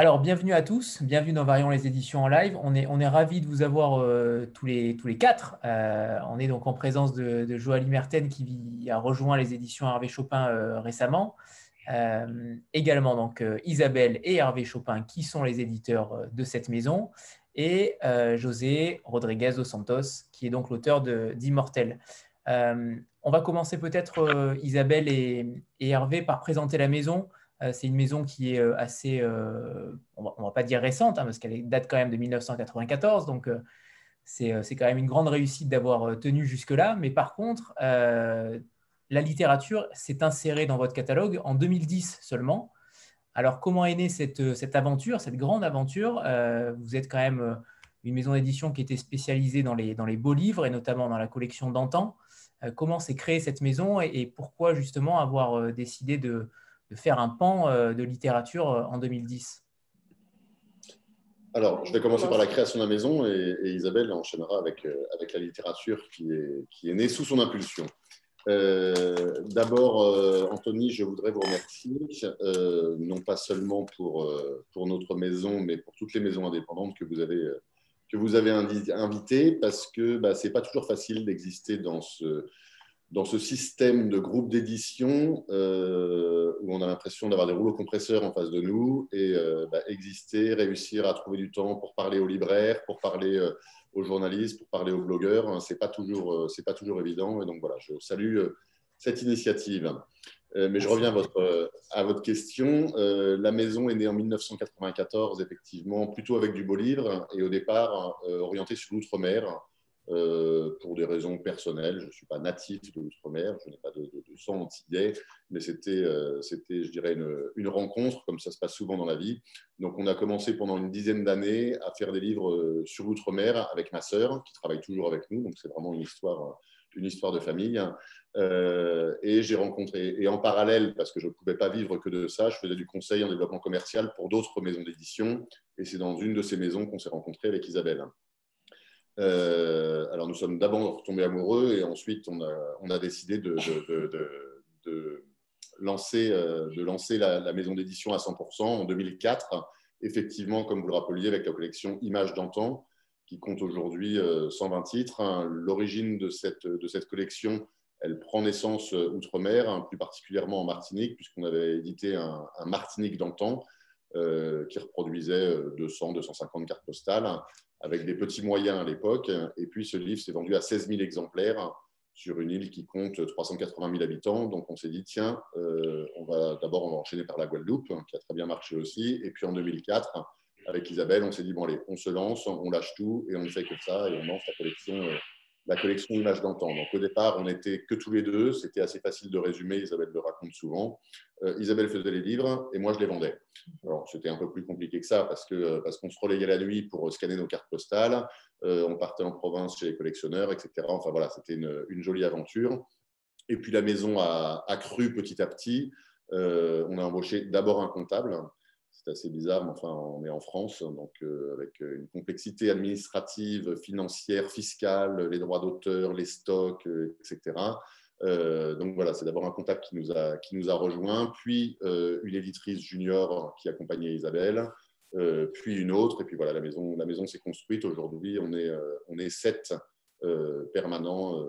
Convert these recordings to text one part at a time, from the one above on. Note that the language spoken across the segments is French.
Alors, bienvenue à tous, bienvenue dans Variant les éditions en live. On est, on est ravis de vous avoir euh, tous, les, tous les quatre. Euh, on est donc en présence de, de Joali Merten qui a rejoint les éditions Hervé Chopin euh, récemment. également donc Isabelle et Hervé Chopin qui sont les éditeurs de cette maison. Et José Rodriguez dos Santos qui est donc l'auteur d'Immortel. on va commencer peut-être Isabelle et, et Hervé par présenter la maison. Euh, c'est une maison qui est euh, assez, euh, on ne va pas dire récente, hein, parce qu'elle date quand même de 1994, donc c'est quand même une grande réussite d'avoir tenu jusque-là. Mais par contre, la littérature s'est insérée dans votre catalogue en 2010 seulement. Alors, comment est née cette, cette aventure, cette grande aventure? Vous êtes quand même une maison d'édition qui était spécialisée dans les, dans les beaux livres et notamment dans la collection d'antan. comment s'est créée cette maison et, pourquoi justement avoir décidé de, de faire un pan euh, de littérature euh, en 2010 alors, je vais commencer par la création de la maison et, Isabelle enchaînera avec, euh, avec la littérature qui est, qui est née sous son impulsion. D'abord, Anthony, je voudrais vous remercier, non pas seulement pour, pour notre maison, mais pour toutes les maisons indépendantes que vous avez, que vous avez invitées, parce que bah, ce n'est pas toujours facile d'exister dans ce, dans ce système de groupe d'édition euh, où on a l'impression d'avoir des rouleaux compresseurs en face de nous et euh, bah, exister, réussir à trouver du temps pour parler aux libraires, pour parler euh, aux journalistes, pour parler aux blogueurs, hein, c'est pas toujours c'est pas toujours évident. Et donc voilà, je salue cette initiative. mais je reviens à votre, à votre question. la maison est née en 1994, effectivement, plutôt avec du beau livre et au départ orientée sur l'outre-mer. Euh, pour des raisons personnelles. Je ne suis pas natif de l'outre-mer, je n'ai pas de, de, sang antillais, mais c'était, euh, c'était je dirais, une, une, rencontre, comme ça se passe souvent dans la vie. Donc, on a commencé pendant une dizaine d'années à faire des livres euh, sur l'outre-mer avec ma sœur, qui travaille toujours avec nous. Donc, c'est vraiment une histoire, une histoire de famille. et j'ai rencontré, et en parallèle, parce que je ne pouvais pas vivre que de ça, je faisais du conseil en développement commercial pour d'autres maisons d'édition. Et c'est dans une de ces maisons qu'on s'est rencontré avec Isabelle. Euh, alors nous sommes d'abord tombés amoureux et ensuite on a, décidé de, lancer, euh, la, maison d'édition à 100% en 2004. Effectivement, comme vous le rappeliez, avec la collection Images d'antan, qui compte aujourd'hui 120 euh, titres. Hein. L'origine de cette, collection, elle prend naissance outre-mer, hein, plus particulièrement en Martinique, puisqu'on avait édité un, Martinique d'antan, qui reproduisait 200, 250 cartes postales avec des petits moyens à l'époque. Et puis ce livre s'est vendu à 16 000 exemplaires sur une île qui compte 380 000 habitants. Donc on s'est dit, tiens, euh, on va d'abord enchaîner par la Guadeloupe, qui a très bien marché aussi. Et puis en 2004, avec Isabelle, on s'est dit, bon allez, on se lance, on lâche tout et on ne fait que ça et on lance la collection. Euh, la collection Images d'antan. Donc au départ, on n'était que tous les deux, c'était assez facile de résumer, Isabelle le raconte souvent. Euh, Isabelle faisait les livres et moi je les vendais. Alors c'était un peu plus compliqué que ça parce que euh, parce qu'on se relayait la nuit pour scanner nos cartes postales, euh, on partait en province chez les collectionneurs, etc. Enfin voilà, c'était une, une, jolie aventure. Et puis la maison a, a cru petit à petit. on a embauché d'abord un comptable c'est assez bizarre, mais enfin, on est en France, donc euh, avec une complexité administrative, financière, fiscale, les droits d'auteur, les stocks, euh, etc. Euh, donc voilà, c'est d'abord un comptable qui nous a, qui nous a rejoint, puis une éditrice junior qui accompagnait Isabelle, puis une autre, et puis voilà, la maison, la maison s'est construite. Aujourd'hui, on est, on est sept permanents,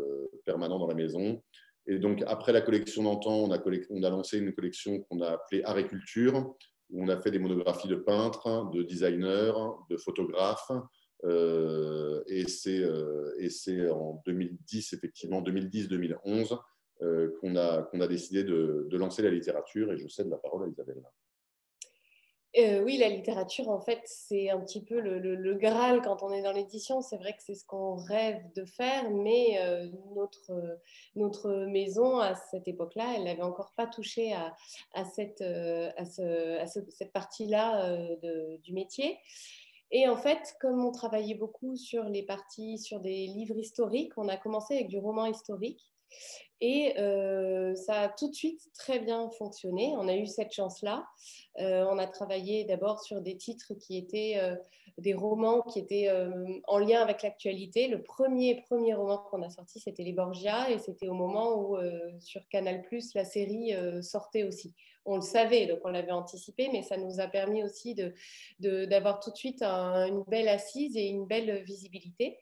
permanents dans la maison. Et donc, après la collection d'antan, on a, on a lancé une collection qu'on a appelée Agriculture, où on a fait des monographies de peintres, de designers, de photographes. Euh, et c'est euh, en 2010, effectivement, 2010-2011, euh, qu'on a, décidé de, lancer la littérature. Et je cède la parole à Isabelle. Euh, oui, la littérature, en fait, c'est un petit peu le, Graal quand on est dans l'édition. C'est vrai que c'est ce qu'on rêve de faire, mais euh, notre, notre maison, à cette époque-là, elle n'avait encore pas touché à, cette, euh, cette partie-là du métier. Et en fait, comme on travaillait beaucoup sur les parties, sur des livres historiques, on a commencé avec du roman historique. Et euh, ça a tout de suite très bien fonctionné. On a eu cette chance-là. Euh, on a travaillé d'abord sur des titres qui étaient euh, des romans qui étaient en lien avec l'actualité. Le premier, premier roman qu'on a sorti, c'était Les Borgia, et c'était au moment où sur Canal, la série sortait aussi. On le savait, donc on l'avait anticipé, mais ça nous a permis aussi d'avoir de, tout de suite une belle assise et une belle visibilité.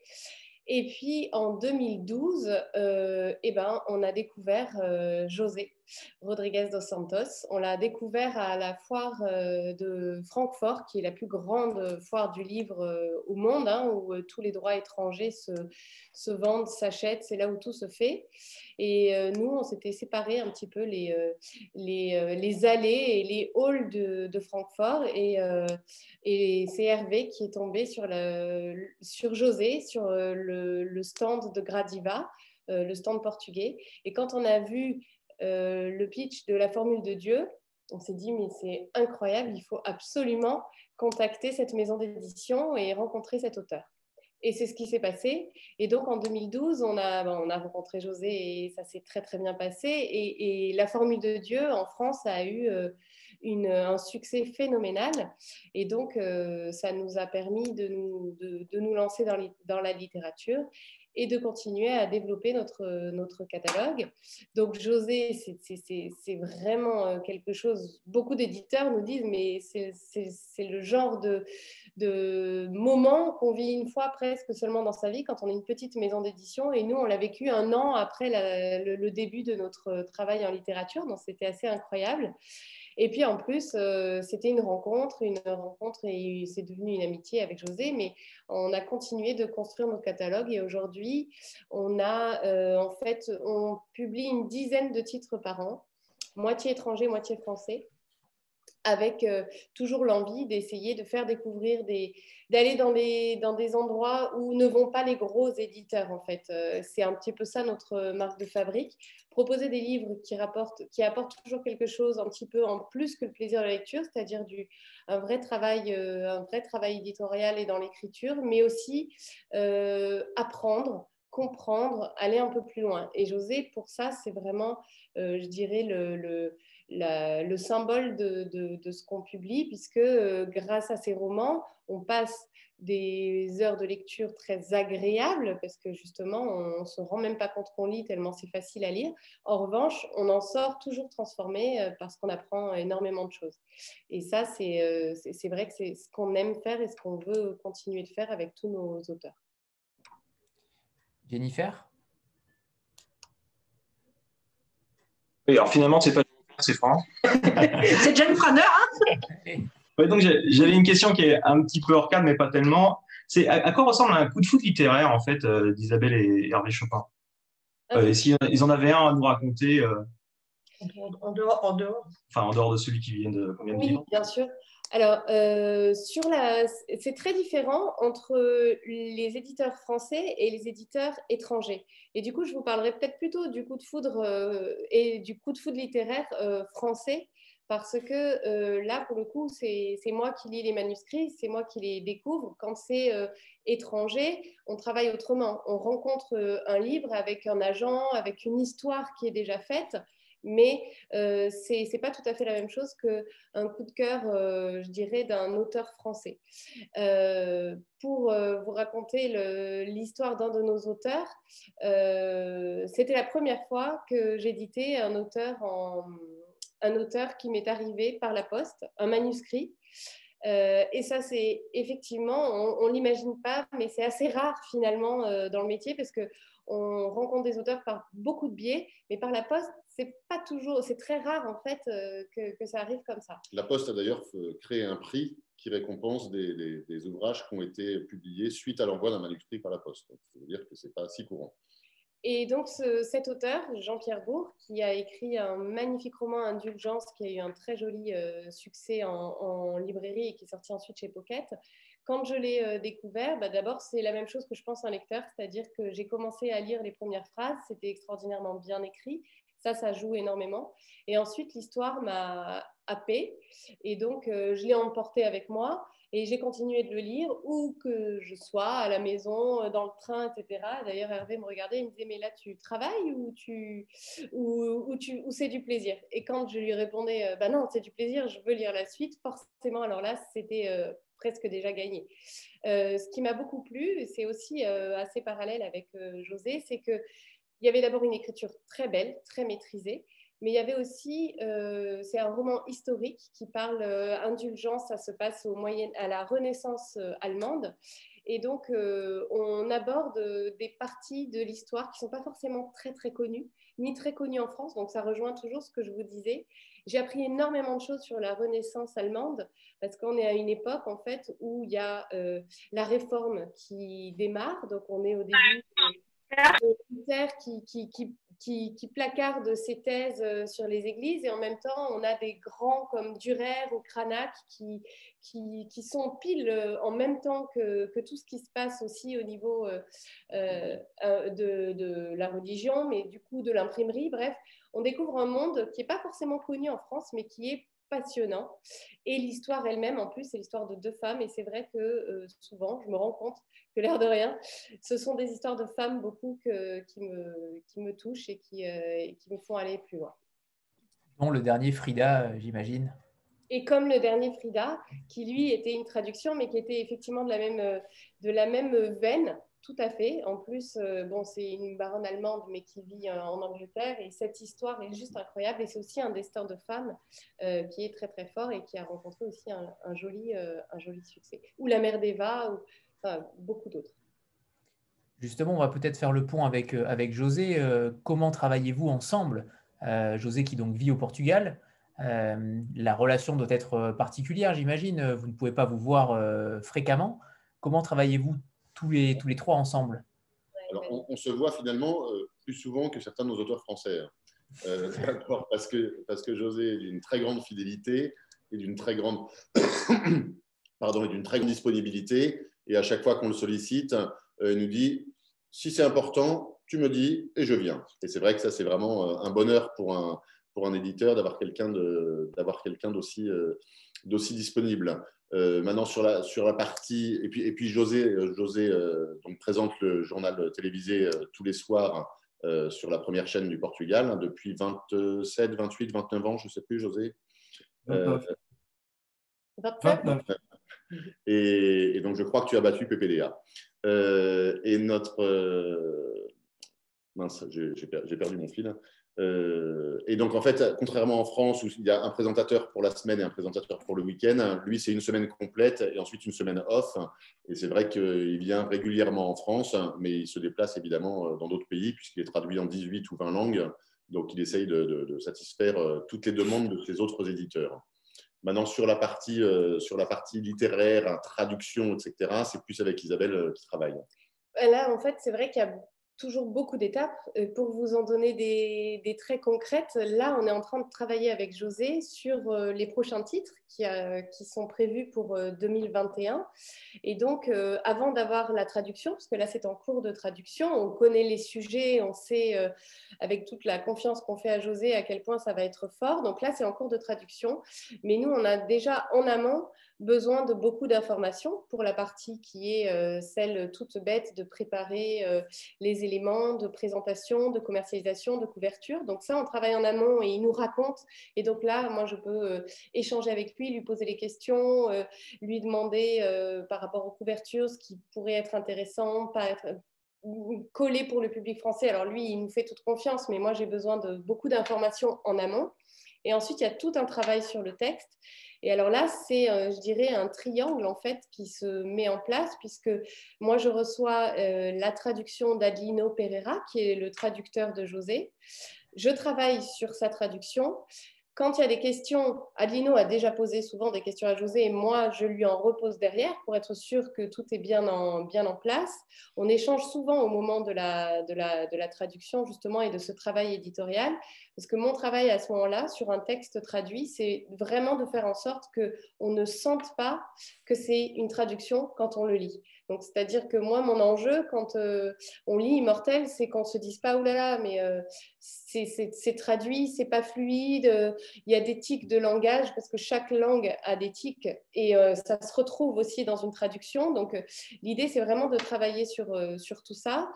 Et puis en 2012, euh, eh ben, on a découvert euh, José, Rodriguez dos Santos. On l'a découvert à la foire euh, de Francfort, qui est la plus grande foire du livre euh, au monde, hein, où euh, tous les droits étrangers se, vendent, s'achètent, c'est là où tout se fait. Et nous, on s'était séparés un petit peu les, allées et les halls de, Francfort. Et, et c'est Hervé qui est tombé sur, José, sur le stand de Gradiva, le stand portugais. Et quand on a vu euh, le pitch de la formule de Dieu, on s'est dit, mais c'est incroyable, il faut absolument contacter cette maison d'édition et rencontrer cet auteur. Et c'est ce qui s'est passé. Et donc en 2012, on a, ben, on a rencontré José et ça s'est très très bien passé. Et, la Formule de Dieu en France a eu euh, un succès phénoménal. Et donc euh, ça nous a permis de nous, de, nous lancer dans, dans, la littérature et de continuer à développer notre, notre catalogue. Donc, José, c'est vraiment euh, quelque chose, beaucoup d'éditeurs nous disent, mais c'est le genre de, de moment qu'on vit une fois presque seulement dans sa vie quand on est une petite maison d'édition. Et nous, on l'a vécu un an après le, début de notre travail en littérature, donc c'était assez incroyable. Et puis en plus, euh, c'était une rencontre, une rencontre et c'est devenu une amitié avec José, mais on a continué de construire nos catalogues et aujourd'hui, on a euh, en fait, on publie une dizaine de titres par an, moitié étranger, moitié français avec euh, toujours l'envie d'essayer de faire découvrir des d'aller dans des dans des endroits où ne vont pas les gros éditeurs en fait. C'est un petit peu ça notre marque de fabrique proposer des livres qui rapportent qui apportent toujours quelque chose un petit peu en plus que le plaisir de la lecture c'est-à-dire un vrai travail euh, un vrai travail éditorial et dans l'écriture mais aussi apprendre comprendre aller un peu plus loin. Et José pour ça c'est vraiment je dirais le symbole de, ce qu'on publie, puisque euh, grâce à ces romans, on passe des heures de lecture très agréables, parce que justement, on ne se rend même pas compte qu'on lit, tellement c'est facile à lire. En revanche, on en sort toujours transformé, euh, parce qu'on apprend énormément de choses. Et ça, euh, c'est vrai que c'est ce qu'on aime faire et ce qu'on veut continuer de faire avec tous nos auteurs. Jennifer? Oui, alors finalement, c'est pas c'est franc. c'est Jane Franer, hein donc j'avais une question qui est un petit peu hors cadre, mais pas tellement. C'est à, quoi ressemble un coup de foot littéraire, en fait, euh, d'Isabelle et Hervé Chopin? Euh, et si, Ils en avaient un à nous raconter euh, en, dehors, en dehors Enfin, en dehors de celui qui vient de, combien de Oui, bien sûr. Alors, euh, la... c'est très différent entre les éditeurs français et les éditeurs étrangers. Et du coup, je vous parlerai peut-être plutôt du coup de foudre euh, et du coup de foudre littéraire euh, français, parce que là, pour le coup, c'est moi qui lis les manuscrits, c'est moi qui les découvre. Quand c'est étranger, on travaille autrement. On rencontre un livre avec un agent, avec une histoire qui est déjà faite mais euh, ce n'est pas tout à fait la même chose qu'un coup de cœur, euh, je dirais, d'un auteur français. Euh, pour vous raconter l'histoire d'un de nos auteurs, c'était la première fois que j'éditais un auteur, un auteur qui m'est arrivé par la poste, un manuscrit. et ça, c'est effectivement, on ne l'imagine pas, mais c'est assez rare finalement dans le métier parce que on rencontre des auteurs par beaucoup de biais, mais par la poste, c'est pas toujours, c'est très rare en fait euh, que, ça arrive comme ça. La Poste a d'ailleurs créé un prix qui récompense des, ouvrages qui ont été publiés suite à l'envoi d'un manuscrit par la Poste. ça veut dire que c'est pas si courant. Et donc cet auteur, Jean-Pierre Bourg, qui a écrit un magnifique roman Indulgence, qui a eu un très joli euh, succès en, en, librairie et qui est sorti ensuite chez Pocket, quand je l'ai euh, découvert, bah, d'abord, c'est la même chose que je pense un lecteur, c'est-à-dire que j'ai commencé à lire les premières phrases, c'était extraordinairement bien écrit, Ça, ça joue énormément. Et ensuite, l'histoire m'a happée. Et donc, je l'ai emporté avec moi. Et j'ai continué de le lire où que je sois, à la maison, euh, dans le train, etc. D'ailleurs, Hervé me regardait, il me disait, mais là, tu travailles ou, tu, ou, tu, ou c'est du plaisir? Et quand je lui répondais, bah non, c'est du plaisir, je veux lire la suite, forcément, alors là, c'était euh, presque déjà gagné. ce qui m'a beaucoup plu, c'est aussi assez parallèle avec José, c'est qu'il y avait d'abord une écriture très belle, très maîtrisée, mais il y avait aussi, euh, c'est un roman historique qui parle euh, indulgence, ça se passe au moyen, à la Renaissance euh, allemande. Et donc, on aborde des parties de l'histoire qui ne sont pas forcément très, très connues, ni très connues en France. Donc, ça rejoint toujours ce que je vous disais. J'ai appris énormément de choses sur la Renaissance allemande, parce qu'on est à une époque, en fait, où il y a la réforme qui démarre. Donc, on est au début de qui, qui, qui qui, qui, placarde ses thèses euh, sur les églises et en même temps on a des grands comme Durer ou Cranach qui, qui, qui sont pile euh, en même temps que, que, tout ce qui se passe aussi au niveau euh, de, de, la religion, mais du coup de l'imprimerie. Bref, on découvre un monde qui n'est pas forcément connu en France, mais qui est passionnant. Et l'histoire elle-même, en plus, c'est l'histoire de deux femmes. Et c'est vrai que souvent, je me rends compte que l'air de rien, ce sont des histoires de femmes beaucoup que, qui, me, qui me touchent et qui, euh, qui me font aller plus loin. Dont le dernier Frida, euh, j'imagine. Et comme le dernier Frida, qui lui était une traduction, mais qui était effectivement de la même, euh, de la même veine, tout à fait. En plus, bon, c'est une baronne allemande, mais qui vit en Angleterre. Et cette histoire est juste incroyable. Et c'est aussi un destin de femme qui est très, très fort et qui a rencontré aussi un, joli, un joli succès. Ou La mère d'Eva, ou beaucoup d'autres. Justement, on va peut-être faire le pont avec, euh, avec José. Euh, comment travaillez-vous ensemble euh, José qui donc vit au Portugal? la relation doit être particulière, j'imagine. Vous ne pouvez pas vous voir fréquemment. Comment travaillez-vous tous les, tous les trois ensemble Alors, on, se voit finalement plus souvent que certains de nos auteurs français. Hein. parce, que, parce que José est d'une très grande fidélité et d'une très grande, pardon, et d'une très grande disponibilité. Et à chaque fois qu'on le sollicite, euh, il nous dit si c'est important, tu me dis et je viens. Et c'est vrai que ça, c'est vraiment euh, un bonheur pour un, pour un éditeur d'avoir quelqu'un d'aussi euh, d'aussi disponible. Maintenant sur la, sur la partie et puis, et puis José, José donc présente le journal télévisé tous les soirs sur la première chaîne du Portugal hein, depuis 27, 28, 29 ans, je ne sais plus José. 29. 29. Et, donc, je crois que tu as battu PPDA. Euh, et notre. Euh, mince, j'ai perdu mon fil. Euh, et donc, en fait, contrairement en France où il y a un présentateur pour la semaine et un présentateur pour le week-end, lui, c'est une semaine complète et ensuite une semaine off. Et c'est vrai qu'il vient régulièrement en France, mais il se déplace évidemment dans d'autres pays puisqu'il est traduit en 18 ou 20 langues. Donc, il essaye de satisfaire toutes les demandes de ses autres éditeurs. Maintenant, sur la partie, euh, sur la partie littéraire, traduction, etc., c'est plus avec Isabelle euh, qui travaille. Là, en fait, c'est vrai qu'il y a toujours beaucoup d'étapes. Euh, pour vous en donner des, traits concrètes, là, on est en train de travailler avec José sur euh, les prochains titres qui, euh, qui sont prévus pour 2021. Et donc, avant d'avoir la traduction, parce que là, c'est en cours de traduction, on connaît les sujets, on sait, avec toute la confiance qu'on fait à José, à quel point ça va être fort. Donc là, c'est en cours de traduction. Mais nous, on a déjà en amont besoin de beaucoup d'informations pour la partie qui est euh, celle toute bête de préparer euh, les éléments de présentation, de commercialisation, de couverture. Donc ça, on travaille en amont et il nous raconte. Et donc là, moi, je peux euh, échanger avec lui, lui poser les questions, lui demander par rapport aux couvertures ce qui pourrait être intéressant, pas être collé pour le public français. Alors lui, il nous fait toute confiance, mais moi, j'ai besoin de beaucoup d'informations en amont. Et ensuite, il y a tout un travail sur le texte. Et alors là, c'est, euh, je dirais, un triangle en fait qui se met en place puisque moi, je reçois euh, la traduction d'Adelino Pereira, qui est le traducteur de José. Je travaille sur sa traduction. quand il y a des questions, Adelino a déjà posé souvent des questions à José et moi, je lui en repose derrière pour être sûr que tout est bien en, bien en place. On échange souvent au moment de la, de, la, de la traduction, justement, et de ce travail éditorial. Parce que mon travail à ce moment-là, sur un texte traduit, c'est vraiment de faire en sorte qu'on ne sente pas que c'est une traduction quand on le lit. Donc, c'est-à-dire que moi, mon enjeu, quand euh, on lit Immortel, c'est qu'on ne se dise pas, oh là là, mais euh, c'est traduit, c'est pas fluide, euh, il y a des tics de langage, parce que chaque langue a des tics, et ça se retrouve aussi dans une traduction. Donc, l'idée, c'est vraiment de travailler sur, tout ça.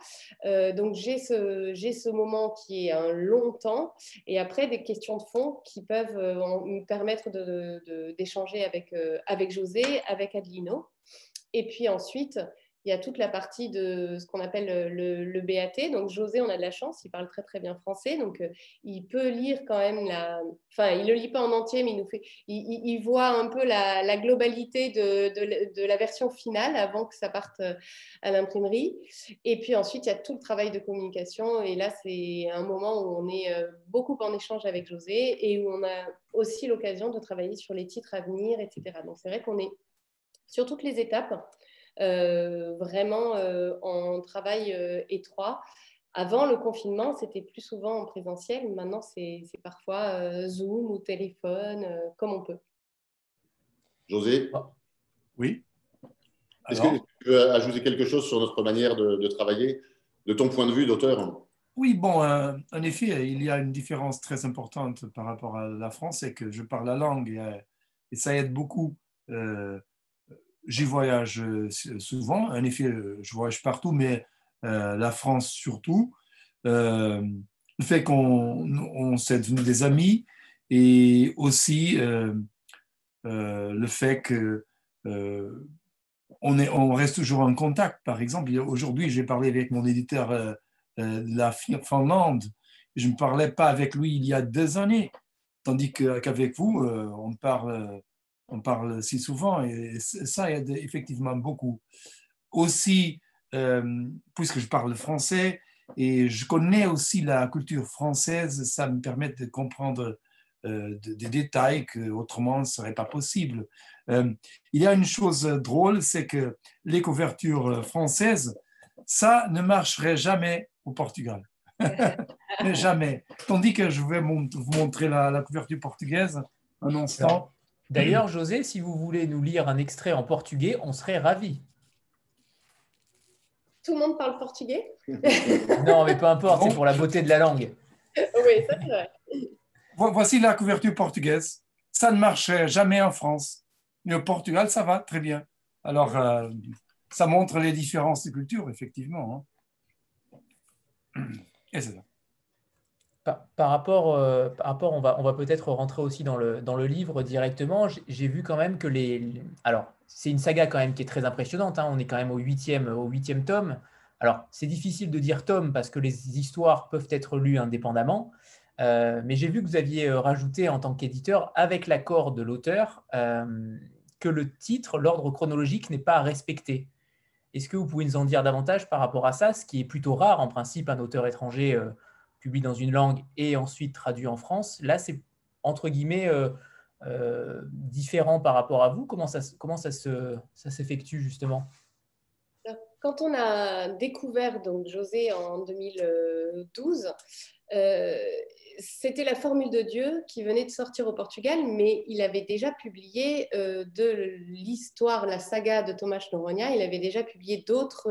donc, j'ai ce, ce moment qui est un long temps, et après, des questions de fond qui peuvent me permettre d'échanger avec, avec José, avec Adelino. Et puis ensuite, il y a toute la partie de ce qu'on appelle le, BAT. Donc José, on a de la chance, il parle très très bien français, donc euh, il peut lire quand même la. Enfin, il le lit pas en entier, mais il nous fait. Il, voit un peu la, globalité de, de, la version finale avant que ça parte euh, à l'imprimerie. Et puis ensuite, il y a tout le travail de communication. Et là, c'est un moment où on est euh, beaucoup en échange avec José et où on a aussi l'occasion de travailler sur les titres à venir, etc. Donc c'est vrai qu'on est sur toutes les étapes, vraiment euh, en travail euh, étroit. Avant le confinement, c'était plus souvent en présentiel. Maintenant, c'est parfois Zoom ou téléphone, comme on peut. José? Ah. Oui. Est-ce que tu veux ajouter quelque chose sur notre manière de, travailler, de ton point de vue d'auteur? Oui, bon, en effet, il y a une différence très importante par rapport à la France, c'est que je parle la langue et, ça aide beaucoup j'y voyage euh, souvent. En effet, euh, je voyage partout, mais euh, la France surtout. le fait qu'on s'est devenus des amis et aussi le fait que on, est, on, reste toujours en contact. Par exemple, aujourd'hui, j'ai parlé avec mon éditeur de la Finlande. Je ne parlais pas avec lui il y a deux années, tandis qu'avec vous, on parle on parle si souvent et ça aide effectivement beaucoup. Aussi, euh, puisque je parle français et je connais aussi la culture française, ça me permet de comprendre euh, des détails que autrement ne serait pas possible. Euh, il y a une chose drôle, c'est que les couvertures françaises, ça ne marcherait jamais au Portugal. jamais. Tandis que je vais vous montrer la, la couverture portugaise un instant. D'ailleurs, José, si vous voulez nous lire un extrait en portugais, on serait ravis. Tout le monde parle portugais? Non, mais peu importe, c'est pour la beauté de la langue. Oui, ça c'est vrai. Voici la couverture portugaise. Ça ne marchait jamais en France, mais au Portugal, ça va très bien. Alors, euh, ça montre les différences de culture, effectivement. Hein. Et c'est ça. Par, rapport, euh, par rapport, on va, on va peut-être rentrer aussi dans le, dans le livre directement. J'ai vu quand même que les. Alors, c'est une saga quand même qui est très impressionnante. Hein. On est quand même au huitième, au huitième tome. Alors, c'est difficile de dire tome parce que les histoires peuvent être lues indépendamment. Euh, mais j'ai vu que vous aviez euh, rajouté en tant qu'éditeur, avec l'accord de l'auteur, que le titre, l'ordre chronologique n'est pas respecté. Est-ce que vous pouvez nous en dire davantage par rapport à ça, ce qui est plutôt rare en principe, un auteur étranger publie dans une langue et ensuite traduit en France. Là, c'est entre guillemets euh, euh, différent par rapport à vous. Comment ça, comment ça, se, ça s'effectue justement? Quand on a découvert donc José en 2012, euh, c'était la formule de Dieu qui venait de sortir au Portugal, mais il avait déjà publié de l'histoire, la saga de Thomas Noronha, il avait déjà publié d'autres,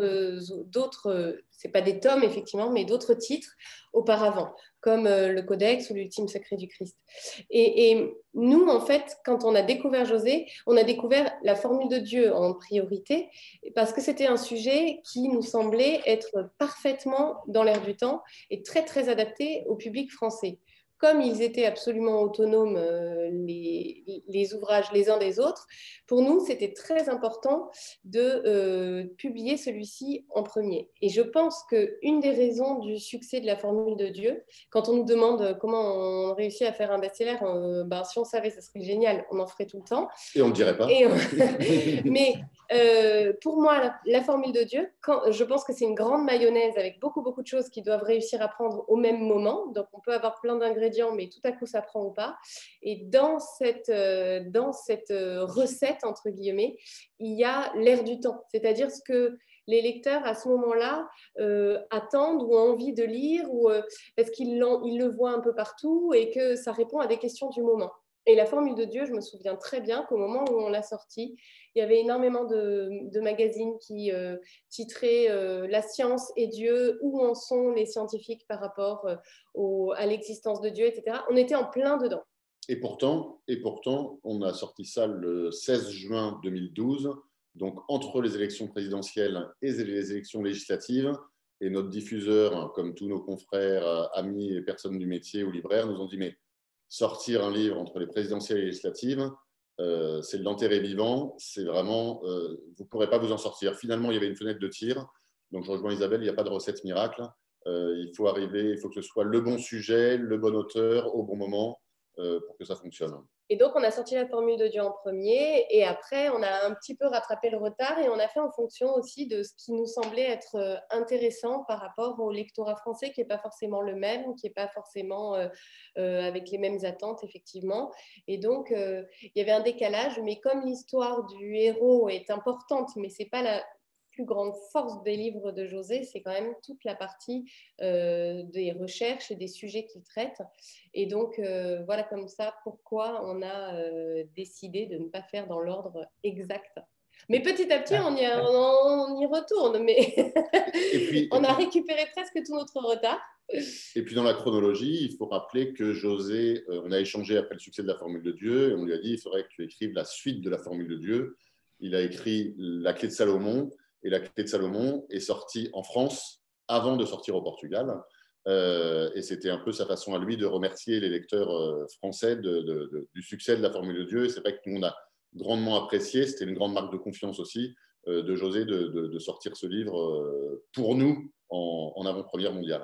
d'autres c'est pas des tomes effectivement, mais d'autres titres auparavant, comme euh, le Codex ou l'Ultime Secret du Christ. Et, nous, en fait, quand on a découvert José, on a découvert la formule de Dieu en priorité, parce que c'était un sujet qui nous semblait être parfaitement dans l'air du temps et très très adapté au public français comme ils étaient absolument autonomes, euh, les, ouvrages les uns des autres, pour nous, c'était très important de euh, publier celui-ci en premier. Et je pense qu'une des raisons du succès de la Formule de Dieu, quand on nous demande comment on réussit à faire un best-seller, ben, si on savait, ce serait génial, on en ferait tout le temps. Et on ne dirait pas. Mais pour moi, la, Formule de Dieu, je pense que c'est une grande mayonnaise avec beaucoup, beaucoup de choses qui doivent réussir à prendre au même moment. Donc, on peut avoir plein d'ingrédients ingrédients, mais tout à coup ça prend ou pas. Et dans cette, dans cette recette, entre guillemets, il y a l'air du temps, c'est-à-dire ce que les lecteurs à ce moment-là attendent ou ont envie de lire ou parce qu'ils le voient un peu partout et que ça répond à des questions du moment. Et la formule de Dieu, je me souviens très bien qu'au moment où on l'a sortie, il y avait énormément de, magazines qui euh, titraient euh, La science et Dieu, où en sont les scientifiques par rapport euh, à l'existence de Dieu, etc. On était en plein dedans. Et pourtant, et pourtant, on a sorti ça le 16 juin 2012, donc entre les élections présidentielles et les élections législatives. Et notre diffuseur, comme tous nos confrères, amis et personnes du métier ou libraires, nous ont dit Mais sortir un livre entre les présidentielles et les législatives, euh, c'est de l'enterrer vivant. C'est vraiment, euh, vous ne pourrez pas vous en sortir. Finalement, il y avait une fenêtre de tir. Donc, je rejoins Isabelle, il n'y a pas de recette miracle. Euh, il faut arriver, il faut que ce soit le bon sujet, le bon auteur, au bon moment, pour que ça fonctionne. Et donc, on a sorti la formule de Dieu en premier, et après, on a un petit peu rattrapé le retard, et on a fait en fonction aussi de ce qui nous semblait être euh, intéressant par rapport au lectorat français, qui n'est pas forcément le même, qui n'est pas forcément euh, euh, avec les mêmes attentes, effectivement. Et donc, il y avait un décalage, mais comme l'histoire du héros est importante, mais ce n'est pas la, plus grande force des livres de José, c'est quand même toute la partie euh, des recherches et des sujets qu'il traite. Et donc, euh, voilà comme ça pourquoi on a euh, décidé de ne pas faire dans l'ordre exact. Mais petit à petit, on y, on, y retourne, mais on a récupéré presque tout notre retard. Et puis dans la chronologie, il faut rappeler que José, on a échangé après le succès de la Formule de Dieu, et on lui a dit il faudrait que tu écrives la suite de la Formule de Dieu. Il a écrit La clé de Salomon, et la clé de Salomon est sortie en France avant de sortir au Portugal. Euh, et c'était un peu sa façon à lui de remercier les lecteurs euh, français du succès de la Formule de Dieu. Et c'est vrai que nous, on a grandement apprécié, c'était une grande marque de confiance aussi euh, de José de, sortir ce livre pour nous en, avant-première mondiale.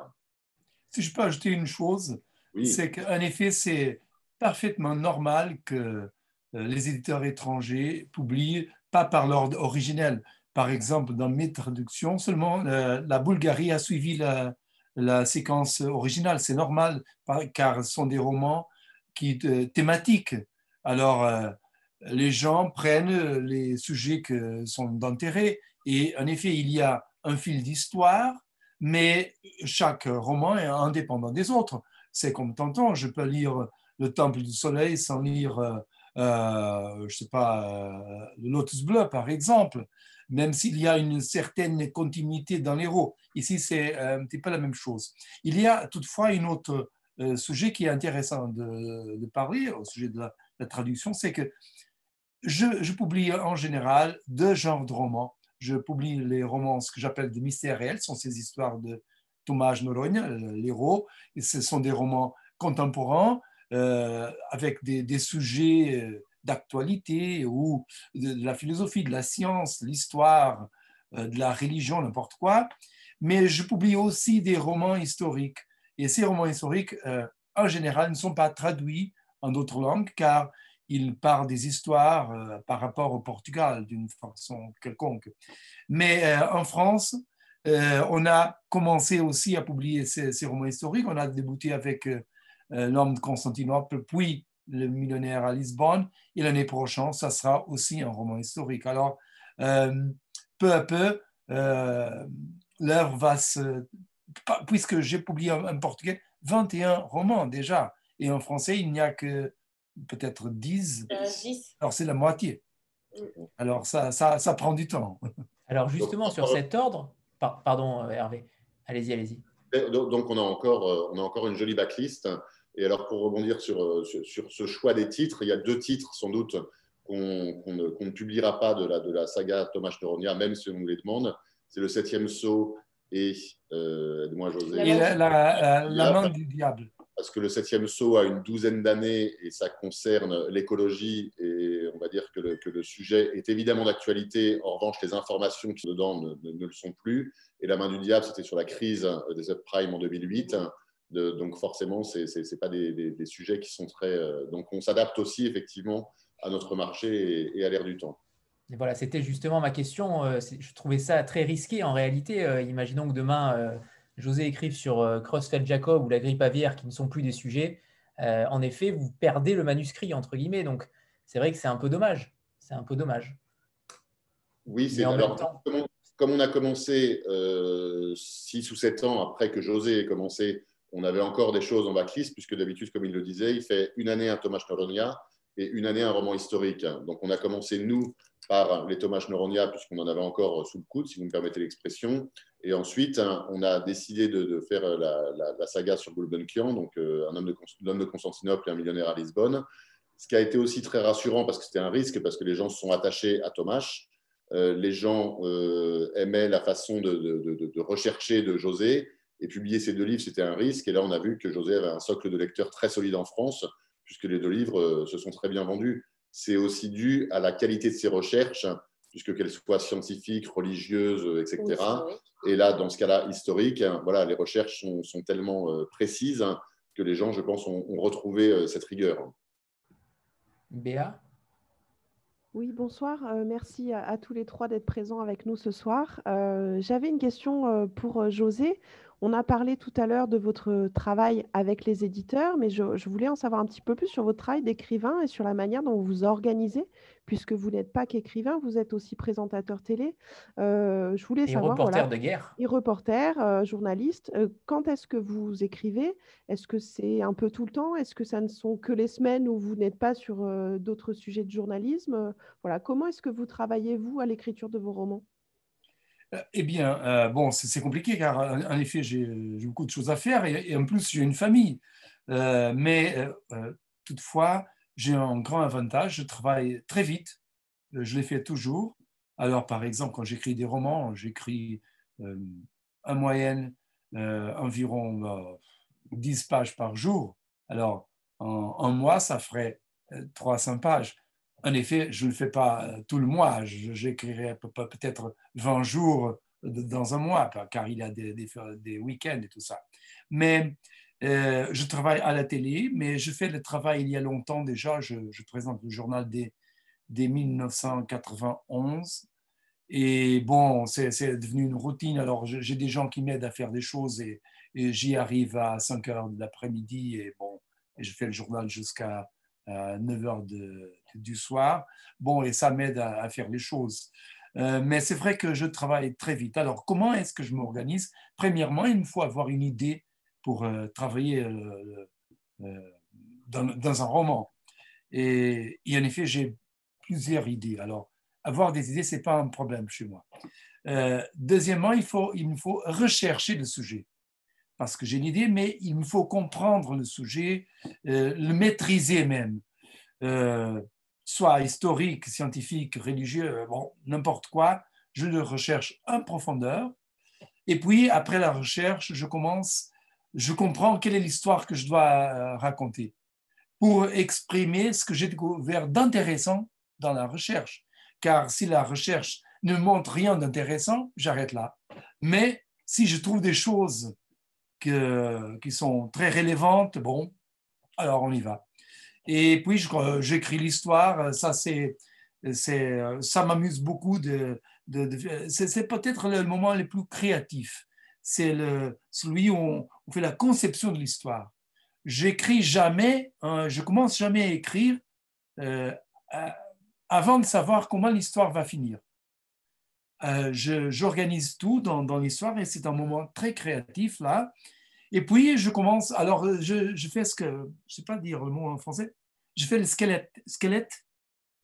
Si je peux ajouter une chose, c'est qu'en effet, c'est parfaitement normal que les éditeurs étrangers publient pas par l'ordre originel par exemple, dans mes traductions, seulement euh, la Bulgarie a suivi la, séquence originale. C'est normal, car ce sont des romans qui, euh, thématiques. Alors, euh, les gens prennent les sujets qui sont d'intérêt. Et en effet, il y a un fil d'histoire, mais chaque roman est indépendant des autres. C'est comme tantôt, je peux lire Le Temple du Soleil sans lire, je ne sais pas, Le Lotus Bleu, par exemple même s'il y a une certaine continuité dans l'héros. Ici, c'est euh, un petit peu la même chose. Il y a toutefois un autre euh, sujet qui est intéressant de, parler au sujet de la, traduction, c'est que je, publie en général deux genres de romans. Je publie les romans, ce que j'appelle des mystères réels, ce sont ces histoires de Thomas Norogne, euh, l'héros, ce sont des romans contemporains avec des, des sujets d'actualité ou de la philosophie, de la science, l'histoire, euh, de la religion, n'importe quoi. Mais je publie aussi des romans historiques. Et ces romans historiques, euh, en général, ne sont pas traduits en d'autres langues car ils parlent des histoires euh, par rapport au Portugal d'une façon quelconque. Mais en France, on a commencé aussi à publier ces, ces, romans historiques. On a débuté avec L'homme de Constantinople, puis le millionnaire à Lisbonne. Et l'année prochaine, ça sera aussi un roman historique. Alors, euh, peu à peu, euh, l'œuvre va se... Puisque j'ai publié en, portugais 21 romans déjà, et en français, il n'y a que peut-être 10. 10. Alors, c'est la moitié. Mm. Alors, ça, ça, ça, prend du temps. Alors, justement, sur cet ordre, pardon Hervé, allez-y, allez-y. Donc, on a, encore, on a encore une jolie backlist. Et alors, pour rebondir sur, euh, sur, ce choix des titres, il y a deux titres sans doute qu'on ne, publiera pas de la, de la saga Thomas Neuronia, même si on nous les demande. C'est le septième saut et, euh, moi José. La, la, la, main du diable. Parce que le septième saut a une douzaine d'années et ça concerne l'écologie et on va dire que le, que le sujet est évidemment d'actualité. En revanche, les informations qui sont dedans ne, ne, le sont plus. Et la main du diable, c'était sur la crise des subprimes en 2008 donc forcément, ce n'est pas des, sujets qui sont très... Euh, donc on s'adapte aussi effectivement à notre marché et, à l'ère du temps. Et voilà, c'était justement ma question. Euh, je trouvais ça très risqué en réalité. Euh, imaginons que demain, José écrive sur Crossfeld Jacob ou la grippe aviaire qui ne sont plus des sujets. en effet, vous perdez le manuscrit, entre guillemets. Donc, c'est vrai que c'est un peu dommage. C'est un peu dommage. Oui, c'est alors, comme, on a commencé euh, 6 ou 7 ans après que José ait commencé, on avait encore des choses en backlist, puisque d'habitude, comme il le disait, il fait une année un Thomas Noronia et une année un roman historique. Donc, on a commencé, nous, par les Thomas Noronia, puisqu'on en avait encore sous le coude, si vous me permettez l'expression. Et ensuite, on a décidé de, faire la, saga sur Gulbenkian, donc euh, un homme de, de Constantinople et un millionnaire à Lisbonne. Ce qui a été aussi très rassurant parce que c'était un risque, parce que les gens se sont attachés à Thomas. Euh, les gens euh, aimaient la façon de, rechercher de José. Et publier ces deux livres, c'était un risque. Et là, on a vu que José avait un socle de lecteurs très solide en France, puisque les deux livres euh, se sont très bien vendus. C'est aussi dû à la qualité de ses recherches, puisque qu'elles soient scientifiques, religieuses, etc. Et là, dans ce cas-là, historique, hein, voilà, les recherches sont, tellement précises que les gens, je pense, ont retrouvé cette rigueur. Béa? Oui, bonsoir. Euh, merci à, tous les trois d'être présents avec nous ce soir. Euh, j'avais une question euh, pour José. On a parlé tout à l'heure de votre travail avec les éditeurs, mais je, voulais en savoir un petit peu plus sur votre travail d'écrivain et sur la manière dont vous vous organisez, puisque vous n'êtes pas qu'écrivain, vous êtes aussi présentateur télé. Euh, je voulais et savoir. Reporter de guerre. Et reporter, euh, journaliste. Euh, quand est-ce que vous écrivez? Est-ce que c'est un peu tout le temps? Est-ce que ça ne sont que les semaines où vous n'êtes pas sur d'autres sujets de journalisme? Voilà, comment est-ce que vous travaillez vous à l'écriture de vos romans? Eh bien, euh, bon, c'est compliqué car en effet, j'ai beaucoup de choses à faire et, en plus, j'ai une famille. Euh, mais toutefois, j'ai un grand avantage, je travaille très vite, je l'ai fait toujours. Alors, par exemple, quand j'écris des romans, j'écris en moyenne environ 10 pages par jour. Alors, en un mois, ça ferait 300 pages en effet, je ne le fais pas euh, tout le mois. J'écrirai peut-être 20 jours dans un mois, car il y a des, week-ends et tout ça. Mais euh, je travaille à la télé, mais je fais le travail il y a longtemps déjà. Je, présente le journal dès, 1991. Et bon, c'est devenu une routine. Alors, j'ai des gens qui m'aident à faire des choses et, j'y arrive à 5 heures de l'après-midi. Et bon, et je fais le journal jusqu'à 9 heures du soir. Bon, et ça m'aide à, faire les choses. Euh, mais c'est vrai que je travaille très vite. Alors, comment est-ce que je m'organise? Premièrement, il me faut avoir une idée pour euh, travailler euh, dans, un roman. Et, en effet, j'ai plusieurs idées. Alors, avoir des idées, ce n'est pas un problème chez moi. deuxièmement, il, faut, il me faut rechercher le sujet parce que j'ai une idée, mais il me faut comprendre le sujet, euh, le maîtriser même, euh, soit historique, scientifique, religieux, bon, n'importe quoi. Je le recherche en profondeur. Et puis, après la recherche, je commence, je comprends quelle est l'histoire que je dois euh, raconter pour exprimer ce que j'ai découvert d'intéressant dans la recherche. Car si la recherche ne montre rien d'intéressant, j'arrête là. Mais si je trouve des choses qui sont très relevantes, bon, alors on y va. Et puis j'écris l'histoire, ça c'est, ça m'amuse beaucoup c'est peut-être le moment le plus créatif. C'est celui où on, fait la conception de l'histoire. J'écris jamais, hein, je commence jamais à écrire euh, avant de savoir comment l'histoire va finir. Euh, j'organise tout dans, dans l'histoire et c'est un moment très créatif là. Et puis, je commence, alors je, je fais ce que, je ne sais pas dire le mot en français, je fais le squelette. squelette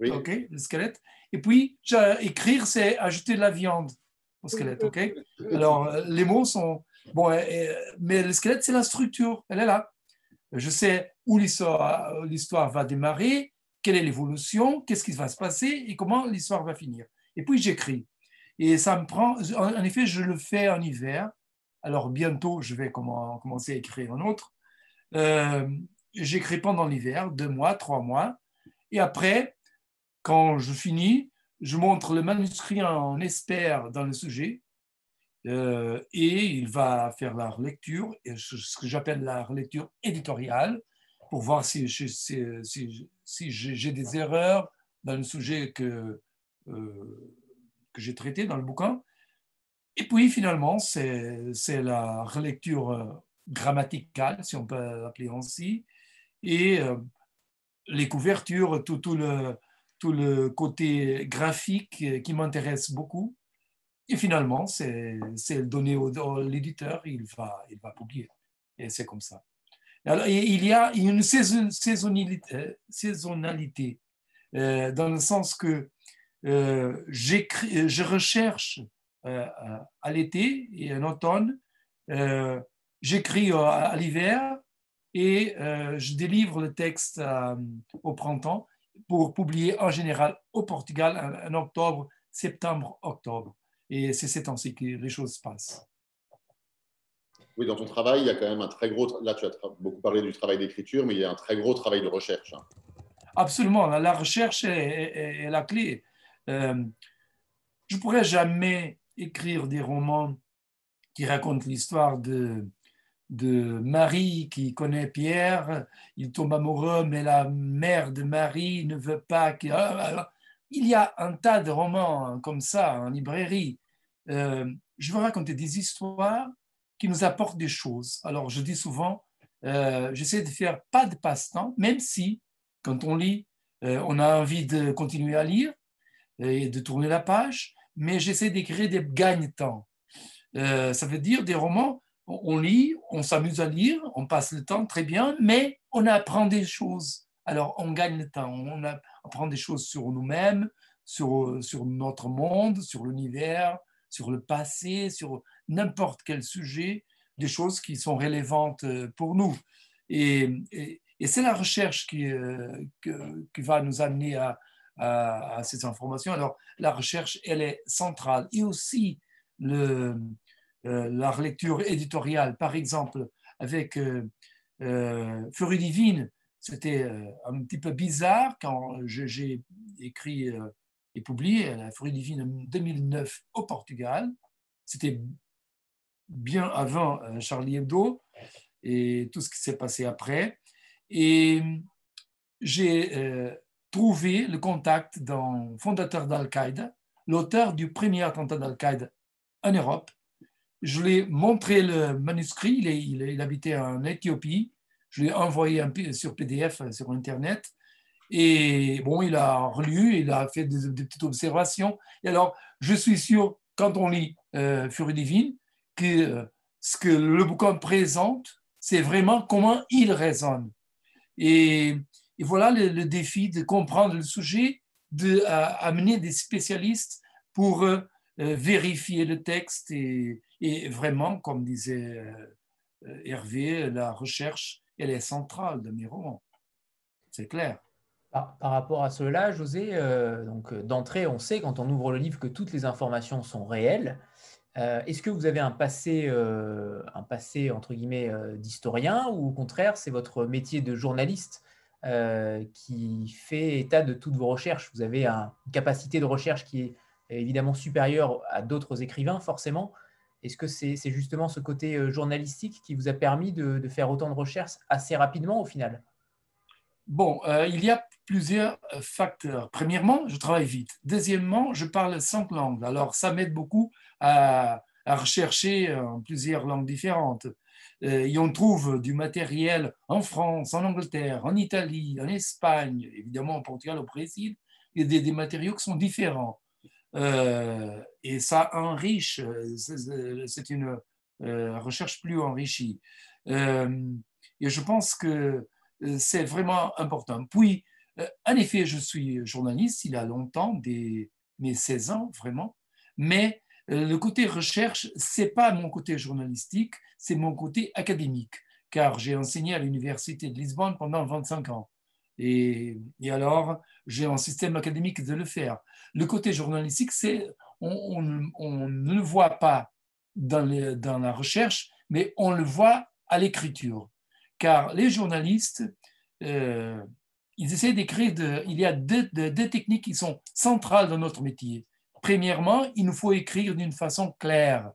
oui. OK, le squelette. Et puis, écrire, c'est ajouter de la viande au squelette, OK? Alors, les mots sont, bon, mais le squelette, c'est la structure, elle est là. Je sais où l'histoire va démarrer, quelle est l'évolution, qu'est-ce qui va se passer et comment l'histoire va finir. Et puis, j'écris. Et ça me prend, en effet, je le fais en hiver. Alors bientôt, je vais commencer à écrire un autre. Euh, j'écris pendant l'hiver, deux mois, trois mois. Et après, quand je finis, je montre le manuscrit en expert dans le sujet. Euh, et il va faire la relecture, ce que j'appelle la relecture éditoriale, pour voir si, si j'ai des erreurs dans le sujet que, euh, que j'ai traité dans le bouquin. Et puis finalement, c'est la relecture euh, grammaticale, si on peut l'appeler ainsi. et les couvertures, tout, tout, le, tout le côté graphique qui m'intéresse beaucoup. Et finalement, c'est donné au, l'éditeur, il va, il va publier. Et c'est comme ça. Alors, il y a une saisonnalité, euh, dans le sens que euh, je recherche euh, à l'été et en automne, j'écris à l'hiver et je délivre le texte au printemps pour publier en général au Portugal en, octobre, septembre, octobre. Et c'est ces temps-ci que les choses se passent. Oui, dans ton travail, il y a quand même un très gros. Là, tu as beaucoup parlé du travail d'écriture, mais il y a un très gros travail de recherche. Hein. Absolument, la recherche est, la clé. Euh, je ne pourrais jamais écrire des romans qui racontent l'histoire de, de Marie qui connaît Pierre, il tombe amoureux, mais la mère de Marie ne veut pas que... Ah, il y a un tas de romans comme ça en librairie. Euh, je veux raconter des histoires qui nous apportent des choses. Alors, je dis souvent, euh, j'essaie de faire pas de passe-temps, même si, quand on lit, on a envie de continuer à lire et de tourner la page, mais j'essaie d'écrire des gagne-temps. ça veut dire des romans on lit, on s'amuse à lire, on passe le temps très bien, mais on apprend des choses. Alors, on gagne le temps, on apprend des choses sur nous-mêmes, sur, sur notre monde, sur l'univers, sur le passé, sur n'importe quel sujet, des choses qui sont relevantes euh, pour nous. Et, c'est la recherche qui, euh, qui, va nous amener à, à, ces informations. Alors, la recherche, elle est centrale. Et aussi, le, euh, la lecture éditoriale, par exemple, avec euh, euh, Furie Divine, c'était un petit peu bizarre quand j'ai écrit et publié La Furie Divine en 2009 au Portugal. C'était bien avant Charlie Hebdo et tout ce qui s'est passé après. Et j'ai trouvé le contact d'un fondateur d'Al-Qaïda, l'auteur du premier attentat d'Al-Qaïda en Europe, je lui ai montré le manuscrit, il, habitait en Éthiopie, je lui ai envoyé sur PDF euh, sur Internet, et bon, il a relu, il a fait des, petites observations. Et alors, je suis sûr, quand on lit euh, Furie divine, que euh, ce que le bouquin présente, c'est vraiment comment il résonne. Et, voilà le, défi de comprendre le sujet, d'amener des spécialistes pour vérifier le texte et, et vraiment, comme disait euh, Hervé, la recherche, elle est centrale de mes romans. C'est clair. Par, rapport à cela, José, euh, donc euh, d'entrée, on sait quand on ouvre le livre que toutes les informations sont réelles. Est-ce que vous avez un passé, un passé entre guillemets d'historien ou au contraire c'est votre métier de journaliste qui fait état de toutes vos recherches Vous avez une capacité de recherche qui est évidemment supérieure à d'autres écrivains forcément. Est-ce que c'est justement ce côté euh, journalistique qui vous a permis de, faire autant de recherches assez rapidement au final? Bon, euh, il y a plusieurs euh, facteurs. Premièrement, je travaille vite. Deuxièmement, je parle cinq langues. Alors, ça m'aide beaucoup à, rechercher en plusieurs langues différentes. Et on trouve du matériel en France, en Angleterre, en Italie, en Espagne, évidemment au Portugal, au Brésil, des matériaux qui sont différents. Euh, et ça enrichit, euh, c'est une euh, recherche plus enrichie. et je pense que c'est vraiment important. Puis, en effet, je suis journaliste il y a longtemps, des, mes 16 ans vraiment, mais le côté recherche, c'est pas mon côté journalistique, c'est mon côté académique, car j'ai enseigné à l'Université de Lisbonne pendant 25 ans. Et, alors, j'ai un système académique de le faire. Le côté journalistique, c'est on, ne le voit pas dans, dans, la recherche, mais on le voit à l'écriture. Car les journalistes, euh, ils essaient d'écrire, il y a deux, deux, techniques qui sont centrales dans notre métier. Premièrement, il nous faut écrire d'une façon claire.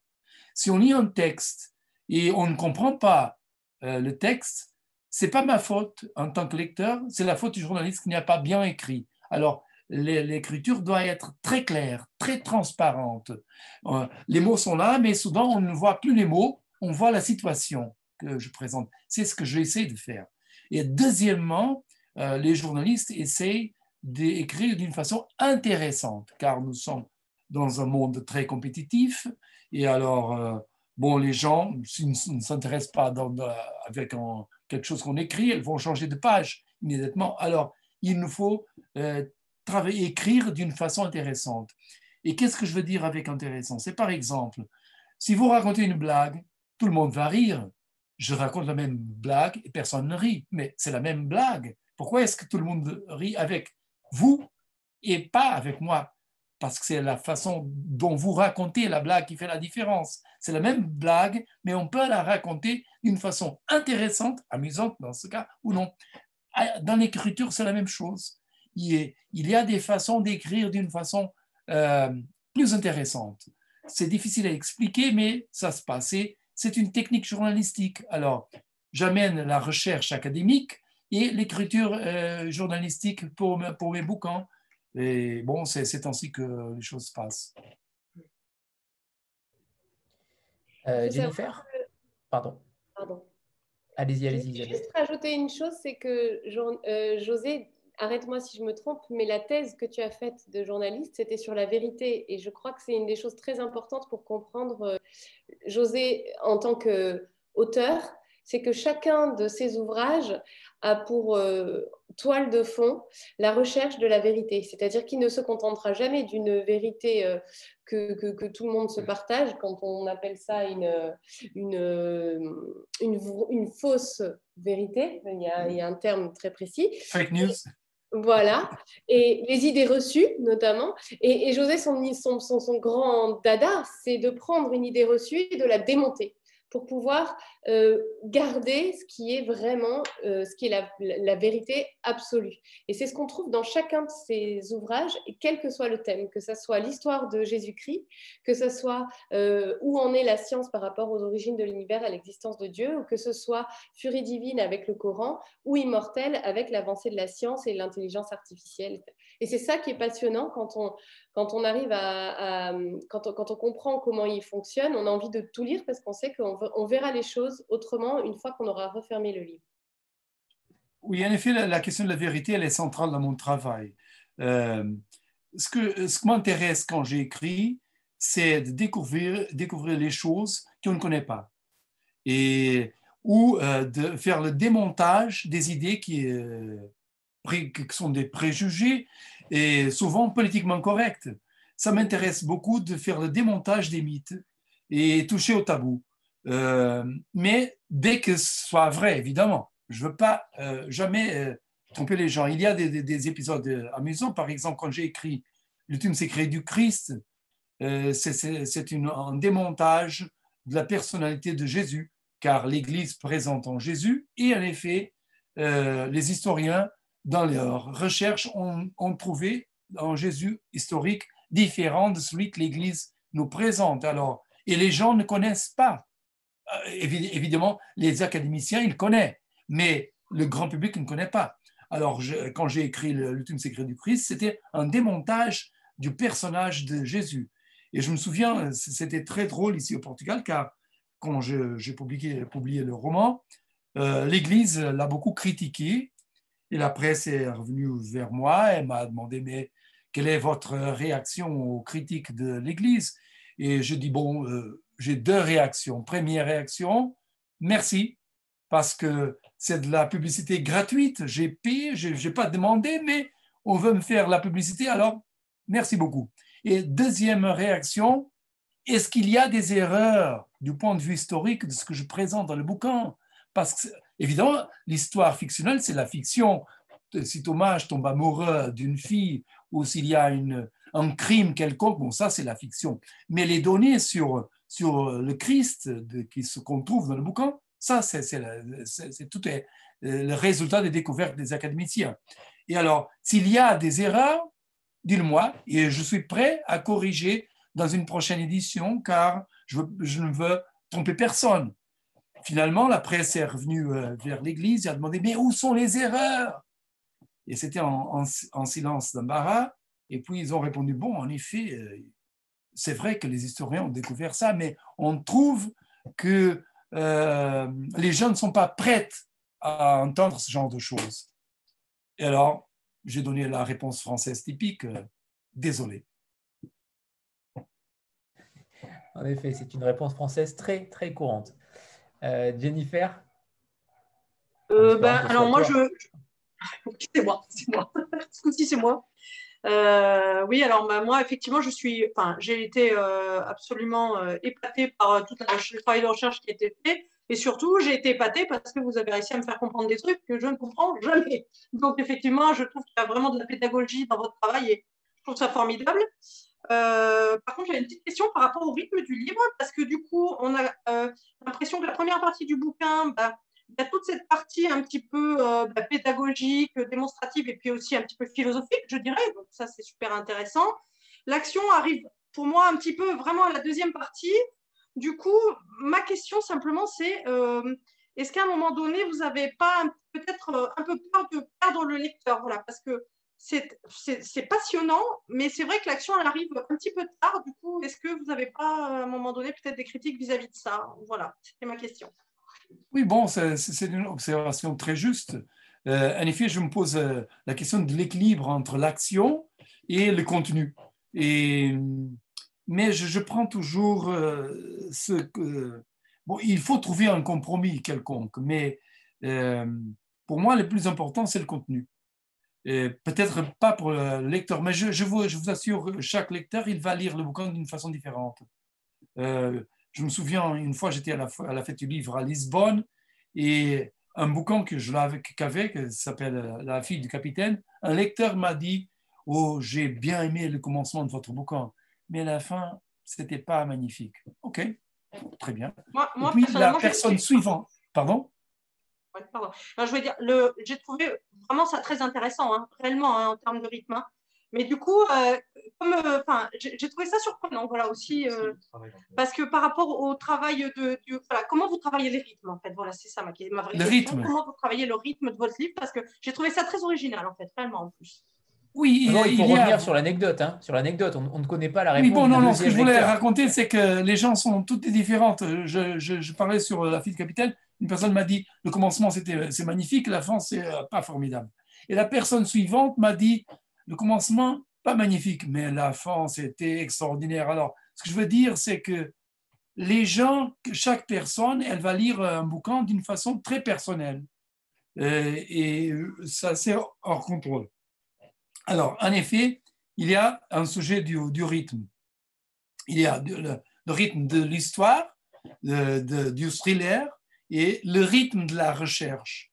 Si on lit un texte et on ne comprend pas euh, le texte, c'est pas ma faute en tant que lecteur, c'est la faute du journaliste qui n'a pas bien écrit. Alors, l'écriture doit être très claire, très transparente. Euh, les mots sont là, mais souvent on ne voit plus les mots, on voit la situation que je présente. C'est ce que j'essaie de faire. Et deuxièmement, euh, les journalistes essayent d'écrire d'une façon intéressante, car nous sommes dans un monde très compétitif. Et alors, euh, bon, les gens, s'ils ne s'intéressent pas avec quelque chose qu'on écrit, ils vont changer de page immédiatement. Alors, il nous faut euh, travailler, écrire d'une façon intéressante. Et qu'est-ce que je veux dire avec intéressant? C'est par exemple, si vous racontez une blague, tout le monde va rire. Je raconte la même blague et personne ne rit, mais c'est la même blague. Pourquoi est-ce que tout le monde rit avec vous et pas avec moi? Parce que c'est la façon dont vous racontez la blague qui fait la différence. C'est la même blague, mais on peut la raconter d'une façon intéressante, amusante dans ce cas, ou non. Ah, dans l'écriture, c'est la même chose. Il y a des façons d'écrire d'une façon euh, plus intéressante. C'est difficile à expliquer, mais ça se passe. C'est une technique journalistique. Alors, j'amène la recherche académique et l'écriture euh, journalistique pour, pour mes bouquins. Et bon, c'est ainsi que les choses se passent. Euh, Jennifer? Pardon. Pardon. Allez-y, allez-y. Je vais juste rajouter une chose, c'est que euh, José, arrête-moi si je me trompe, mais la thèse que tu as faite de journaliste, c'était sur la vérité. Et je crois que c'est une des choses très importantes pour comprendre José en tant qu'auteur, c'est que chacun de ses ouvrages a pour euh, toile de fond la recherche de la vérité. C'est-à-dire qu'il ne se contentera jamais d'une vérité euh, que, que, tout le monde se partage, quand on appelle ça une, une, une, fausse vérité. Il y, a, il y, a, un terme très précis. Fake news. Voilà, et les idées reçues notamment. Et, José, son, son, son, son grand dada, c'est de prendre une idée reçue et de la démonter pour pouvoir euh, garder ce qui est vraiment, euh, ce qui est la, vérité absolue. Et c'est ce qu'on trouve dans chacun de ces ouvrages, quel que soit le thème, que ce soit l'histoire de Jésus-Christ, que ce soit euh, où en est la science par rapport aux origines de l'univers, à l'existence de Dieu, ou que ce soit Furie divine avec le Coran, ou Immortel avec l'avancée de la science et l'intelligence artificielle. Et c'est ça qui est passionnant quand on, quand on arrive à, quand, quand, on, comprend comment il fonctionne, on a envie de tout lire parce qu'on sait qu'on on verra les choses autrement une fois qu'on aura refermé le livre. Oui, en effet, la, question de la vérité, elle est centrale dans mon travail. Euh, ce, que, ce qui m'intéresse quand j'écris, c'est de découvrir, découvrir les choses qu'on ne connaît pas. Et, ou euh, de faire le démontage des idées qui, euh, qui sont des préjugés et souvent politiquement corrects. Ça m'intéresse beaucoup de faire le démontage des mythes et toucher au tabou. Euh, mais dès que ce soit vrai, évidemment, je ne veux pas euh, jamais euh, tromper les gens. Il y a des, épisodes amusants, par exemple, quand j'ai écrit L'ultime secret du Christ, c'est un démontage de la personnalité de Jésus, car l'Église présente en Jésus, et en effet, les historiens, dans leurs recherches, ont, trouvé en Jésus historique différent de celui que l'Église nous présente. Alors, et les gens ne connaissent pas évidemment, les académiciens, ils connaissent, mais le grand public ne connaît pas. Alors, quand j'ai écrit L'ultime secret du Christ, c'était un démontage du personnage de Jésus. Et je me souviens, c'était très drôle ici au Portugal, car quand j'ai publié, le roman, euh, l'Église l'a beaucoup critiqué, et la presse est revenue vers moi, elle m'a demandé, mais quelle est votre réaction aux critiques de l'Église? Et je dis, bon, euh, j'ai deux réactions. Première réaction, merci, parce que c'est de la publicité gratuite. J'ai payé, je n'ai pas demandé, mais on veut me faire la publicité, alors merci beaucoup. Et deuxième réaction, est-ce qu'il y a des erreurs du point de vue historique de ce que je présente dans le bouquin? Parce que, évidemment, l'histoire fictionnelle, c'est la fiction. Si Thomas tombe amoureux d'une fille ou s'il y a un crime quelconque, bon, ça, c'est la fiction. Mais les données sur sur le Christ qu'on trouve dans le bouquin, ça, c'est tout est, euh, le résultat des découvertes des académiciens. Et alors, s'il y a des erreurs, dis-le-moi, et je suis prêt à corriger dans une prochaine édition, car je, ne veux tromper personne. Finalement, la presse est revenue euh, vers l'Église et a demandé, mais où sont les erreurs? Et c'était en, en, silence d'embarras. Et puis, ils ont répondu, bon, en effet, euh, c'est vrai que les historiens ont découvert ça, mais on trouve que euh, les gens ne sont pas prêts à entendre ce genre de choses. Et alors, j'ai donné la réponse française typique, euh, désolé. En effet, c'est une réponse française très, très courante. Euh, Jennifer? Euh, ben, Alors, moi, je. c'est moi, c'est moi. Ce coup-ci, c'est moi. Euh, oui, alors bah, moi, effectivement, je suis, j'ai été euh, absolument euh, épatée par tout le travail de recherche qui a été fait. Et surtout, j'ai été épatée parce que vous avez réussi à me faire comprendre des trucs que je ne comprends jamais. Donc, effectivement, je trouve qu'il y a vraiment de la pédagogie dans votre travail et je trouve ça formidable. par contre, j'ai une petite question par rapport au rythme du livre parce que du coup, on a l'impression que la première partie du bouquin, bah, il y a toute cette partie un petit peu euh, bah, pédagogique, démonstrative et puis aussi un petit peu philosophique, je dirais. Donc ça, c'est super intéressant. L'action arrive pour moi un petit peu vraiment à la deuxième partie. Du coup, ma question simplement, c'est euh, est-ce qu'à un moment donné, vous n'avez pas peut-être euh, un peu peur de perdre le lecteur? Voilà, Parce que c'est passionnant, mais c'est vrai que l'action, elle arrive un petit peu tard. Du coup, est-ce que vous n'avez pas, à un moment donné, peut-être des critiques vis-à-vis -vis de ça? Voilà, c'était ma question. Oui, bon, c'est une observation très juste. Euh, en effet, je me pose euh, la question de l'équilibre entre l'action et le contenu. Et, mais je, prends toujours euh, ce que... Bon, il faut trouver un compromis quelconque, mais pour moi, le plus important, c'est le contenu. Peut-être pas pour le lecteur, mais je, vous, je vous assure, chaque lecteur, il va lire le bouquin d'une façon différente. Je me souviens, une fois, j'étais à la, à la fête du livre à Lisbonne et un bouquin que je l'avais, qu'avec, qui s'appelle La fille du capitaine, un lecteur m'a dit Oh, j'ai bien aimé le commencement de votre bouquin, mais la fin, c'était pas magnifique. Ok, très bien. Moi, et puis la personne suivante, pardon? Pardon. je veux dire, j'ai trouvé vraiment ça très intéressant, hein, réellement, hein, en termes de rythme. Hein. Mais du coup, euh, euh, j'ai trouvé ça surprenant, voilà aussi, euh, parce que par rapport au travail de, voilà, comment vous travaillez les rythmes en fait, voilà, c'est ça ma, ma vraie le Rythme. Comment vous travaillez le rythme de votre livre, parce que j'ai trouvé ça très original en fait, réellement en plus. Oui, il, il faut revenir sur l'anecdote. Hein, sur l'anecdote, on, ne connaît pas la réponse. Oui, bon, non, non. Ce que je voulais raconter, c'est que les gens sont toutes différentes. Je, je, je, parlais sur la fille de capitaine. Une personne m'a dit le commencement c'était c'est magnifique, la fin c'est pas formidable. Et la personne suivante m'a dit le commencement, pas magnifique, mais la fin, c'était extraordinaire. Alors, ce que je veux dire, c'est que les gens, chaque personne, elle va lire un bouquin d'une façon très personnelle. Euh, et ça, c'est hors contrôle. Alors, en effet, il y a un sujet du, rythme. Il y a le, rythme de l'histoire, du thriller et le rythme de la recherche.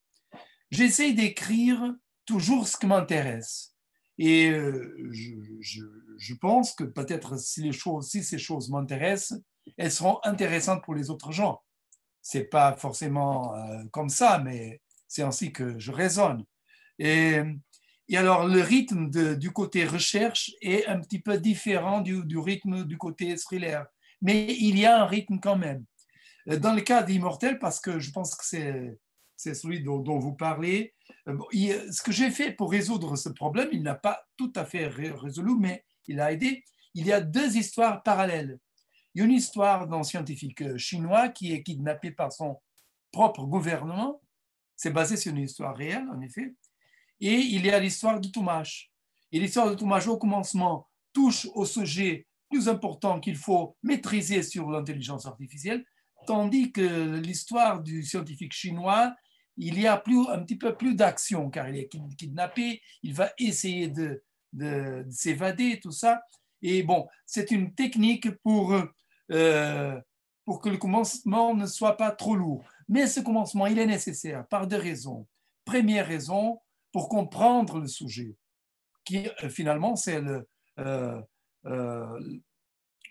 J'essaie d'écrire toujours ce qui m'intéresse. Et euh, je, pense que peut-être si, si ces choses m'intéressent, elles seront intéressantes pour les autres gens. C'est pas forcément euh, comme ça, mais c'est ainsi que je raisonne. Et, et alors, le rythme du côté recherche est un petit peu différent du, du, rythme du côté thriller. Mais il y a un rythme quand même. Dans le cas d'Immortel, parce que je pense que c'est c'est celui dont, vous parlez. Euh, ce que j'ai fait pour résoudre ce problème, il n'a pas tout à fait résolu, mais il a aidé. Il y a deux histoires parallèles. Une histoire d'un scientifique euh, chinois qui est kidnappé par son propre gouvernement. C'est basé sur une histoire réelle, en effet. Et il y a l'histoire de Toumache. Et l'histoire de Toumache, au commencement, touche au sujet plus important qu'il faut maîtriser sur l'intelligence artificielle, tandis que l'histoire du scientifique chinois il y a plus, un petit peu plus d'action car il est kidnappé, il va essayer de, s'évader, tout ça. Et bon, c'est une technique pour, euh, pour que le commencement ne soit pas trop lourd. Mais ce commencement, il est nécessaire par deux raisons. Première raison, pour comprendre le sujet, qui euh, finalement, c'est le, euh,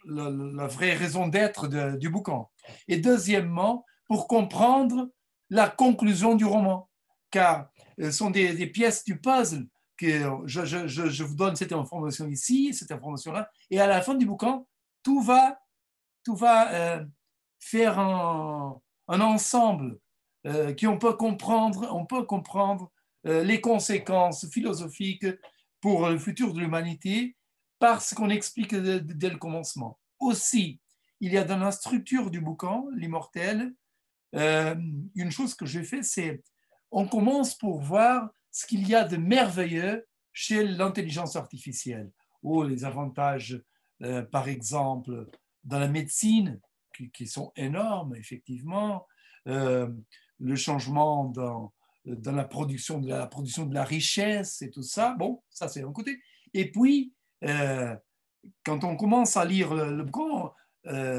la vraie raison d'être du bouquin. Et deuxièmement, pour comprendre la conclusion du roman, car ce sont des, pièces du puzzle que je, je, vous donne cette information ici, cette information-là, et à la fin du bouquin, tout va, tout va euh, faire un, ensemble euh, qui on peut comprendre, on peut comprendre euh, les conséquences philosophiques pour le futur de l'humanité parce qu'on explique dès le commencement. Aussi, il y a dans la structure du bouquin, l'immortel, euh, une chose que j'ai fait, c'est on commence pour voir ce qu'il y a de merveilleux chez l'intelligence artificielle, ou les avantages, euh, par exemple, dans la médecine, qui, sont énormes, effectivement, euh, le changement dans, la, production de la, production de la richesse et tout ça, bon, ça c'est un côté. Et puis, quand on commence à lire le bouquin,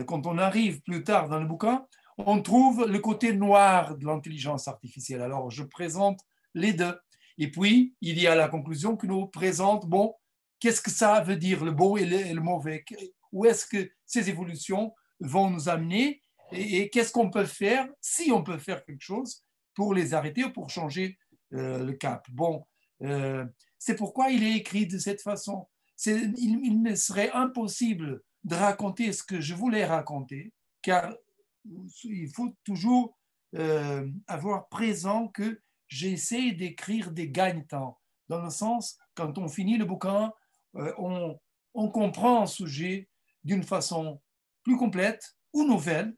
quand on arrive plus tard dans le bouquin, on trouve le côté noir de l'intelligence artificielle. Alors, je présente les deux. Et puis, il y a la conclusion que nous présente, bon, qu'est-ce que ça veut dire, le bon et le, mauvais? Où est-ce que ces évolutions vont nous amener? Et, qu'est-ce qu'on peut faire, si on peut faire quelque chose, pour les arrêter ou pour changer euh, le cap? Bon, euh, c'est pourquoi il est écrit de cette façon. Il, il, me serait impossible de raconter ce que je voulais raconter, car il faut toujours euh, avoir présent que j'essaie d'écrire des gagne-temps, dans le sens, quand on finit le bouquin, euh, on, comprend un sujet d'une façon plus complète ou nouvelle